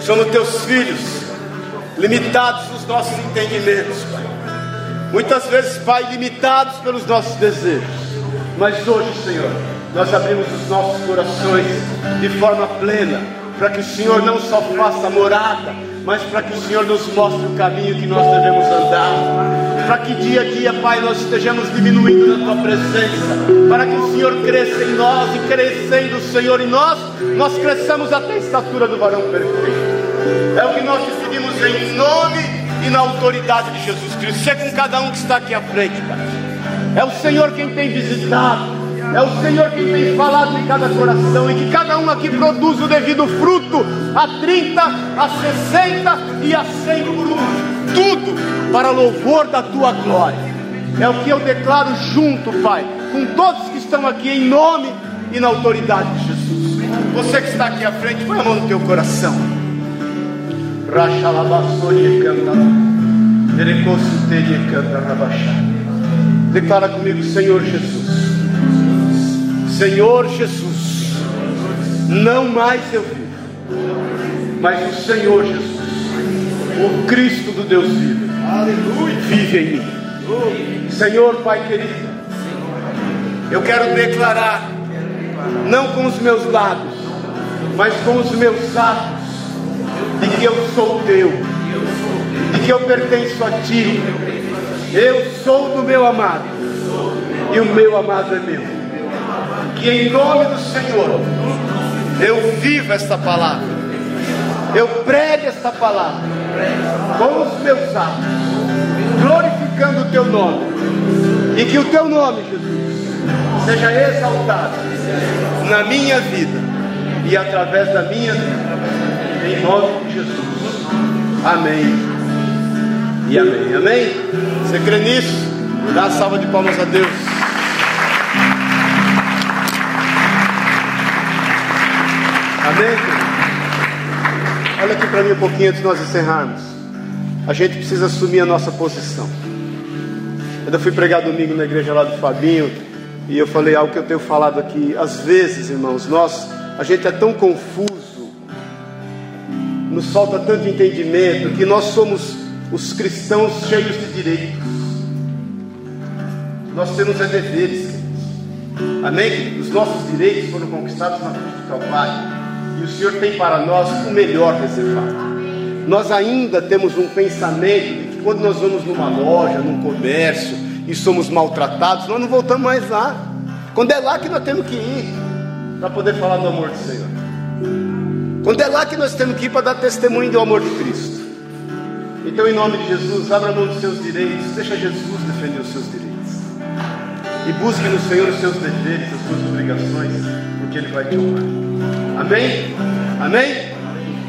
Somos teus filhos, limitados nos nossos entendimentos, Pai. Muitas vezes, Pai, limitados pelos nossos desejos. Mas hoje, Senhor, nós abrimos os nossos corações de forma plena, para que o Senhor não só faça morada, mas para que o Senhor nos mostre o caminho que nós devemos andar. Para que dia a dia, Pai, nós estejamos diminuindo na Tua presença. Para que o Senhor cresça em nós e crescendo o Senhor em nós, nós cresçamos até a estatura do varão perfeito. É o que nós decidimos em nome e na autoridade de Jesus Cristo. Seja com cada um que está aqui à frente, Pai. É o Senhor quem tem visitado. É o Senhor quem tem falado em cada coração e que cada um aqui produz o devido fruto a 30, a 60 e a 100 por um. Tudo para louvor da tua glória. É o que eu declaro junto, Pai, com todos que estão aqui em nome e na autoridade de Jesus. Você que está aqui à frente, põe a mão no teu coração. Declara comigo, Senhor Jesus. Senhor Jesus, não mais eu vivo, mas o Senhor Jesus, o Cristo do Deus vivo, vive em mim. Senhor Pai querido, eu quero declarar, não com os meus lábios, mas com os meus atos, de que eu sou teu, de que eu pertenço a ti. Eu sou do meu amado, e o meu amado é meu que em nome do Senhor eu viva esta palavra, eu pregue esta palavra com os meus atos, glorificando o teu nome, e que o teu nome, Jesus, seja exaltado na minha vida e através da minha vida, em nome de Jesus. Amém e amém. Amém? Você crê nisso? Dá salva de palmas a Deus. Amém? Olha aqui para mim um pouquinho antes de nós encerrarmos. A gente precisa assumir a nossa posição. Eu fui pregar domingo na igreja lá do Fabinho e eu falei algo que eu tenho falado aqui. Às vezes, irmãos, nós, a gente é tão confuso, nos falta tanto entendimento que nós somos os cristãos cheios de direitos. Nós temos é deveres. Amém? Os nossos direitos foram conquistados na cruz do Calvário. E o Senhor tem para nós o melhor reservado. Nós ainda temos um pensamento de que quando nós vamos numa loja, num comércio e somos maltratados, nós não voltamos mais lá. Quando é lá que nós temos que ir para poder falar do amor do Senhor. Quando é lá que nós temos que ir para dar testemunho do amor de Cristo. Então, em nome de Jesus, abra mão dos seus direitos, deixa Jesus defender os seus direitos. e busque no Senhor os seus deveres, as suas obrigações, porque Ele vai te honrar. Amém? Amém?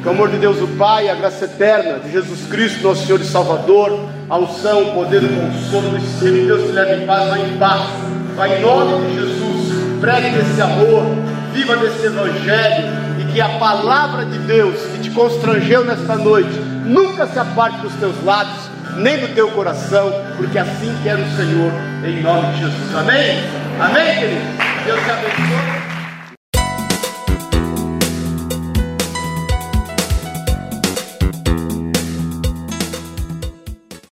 Que o amor de Deus, o Pai, a graça eterna de Jesus Cristo, nosso Senhor e Salvador, a unção, o poder, o consolo do Espírito de Deus te leve em paz, vai em paz, vai em nome de Jesus, pregue desse amor, viva desse Evangelho e que a palavra de Deus que te constrangeu nesta noite nunca se aparte dos teus lábios, nem do teu coração, porque assim quer o Senhor, em nome de Jesus. Amém? Amém, querido? Deus te abençoe.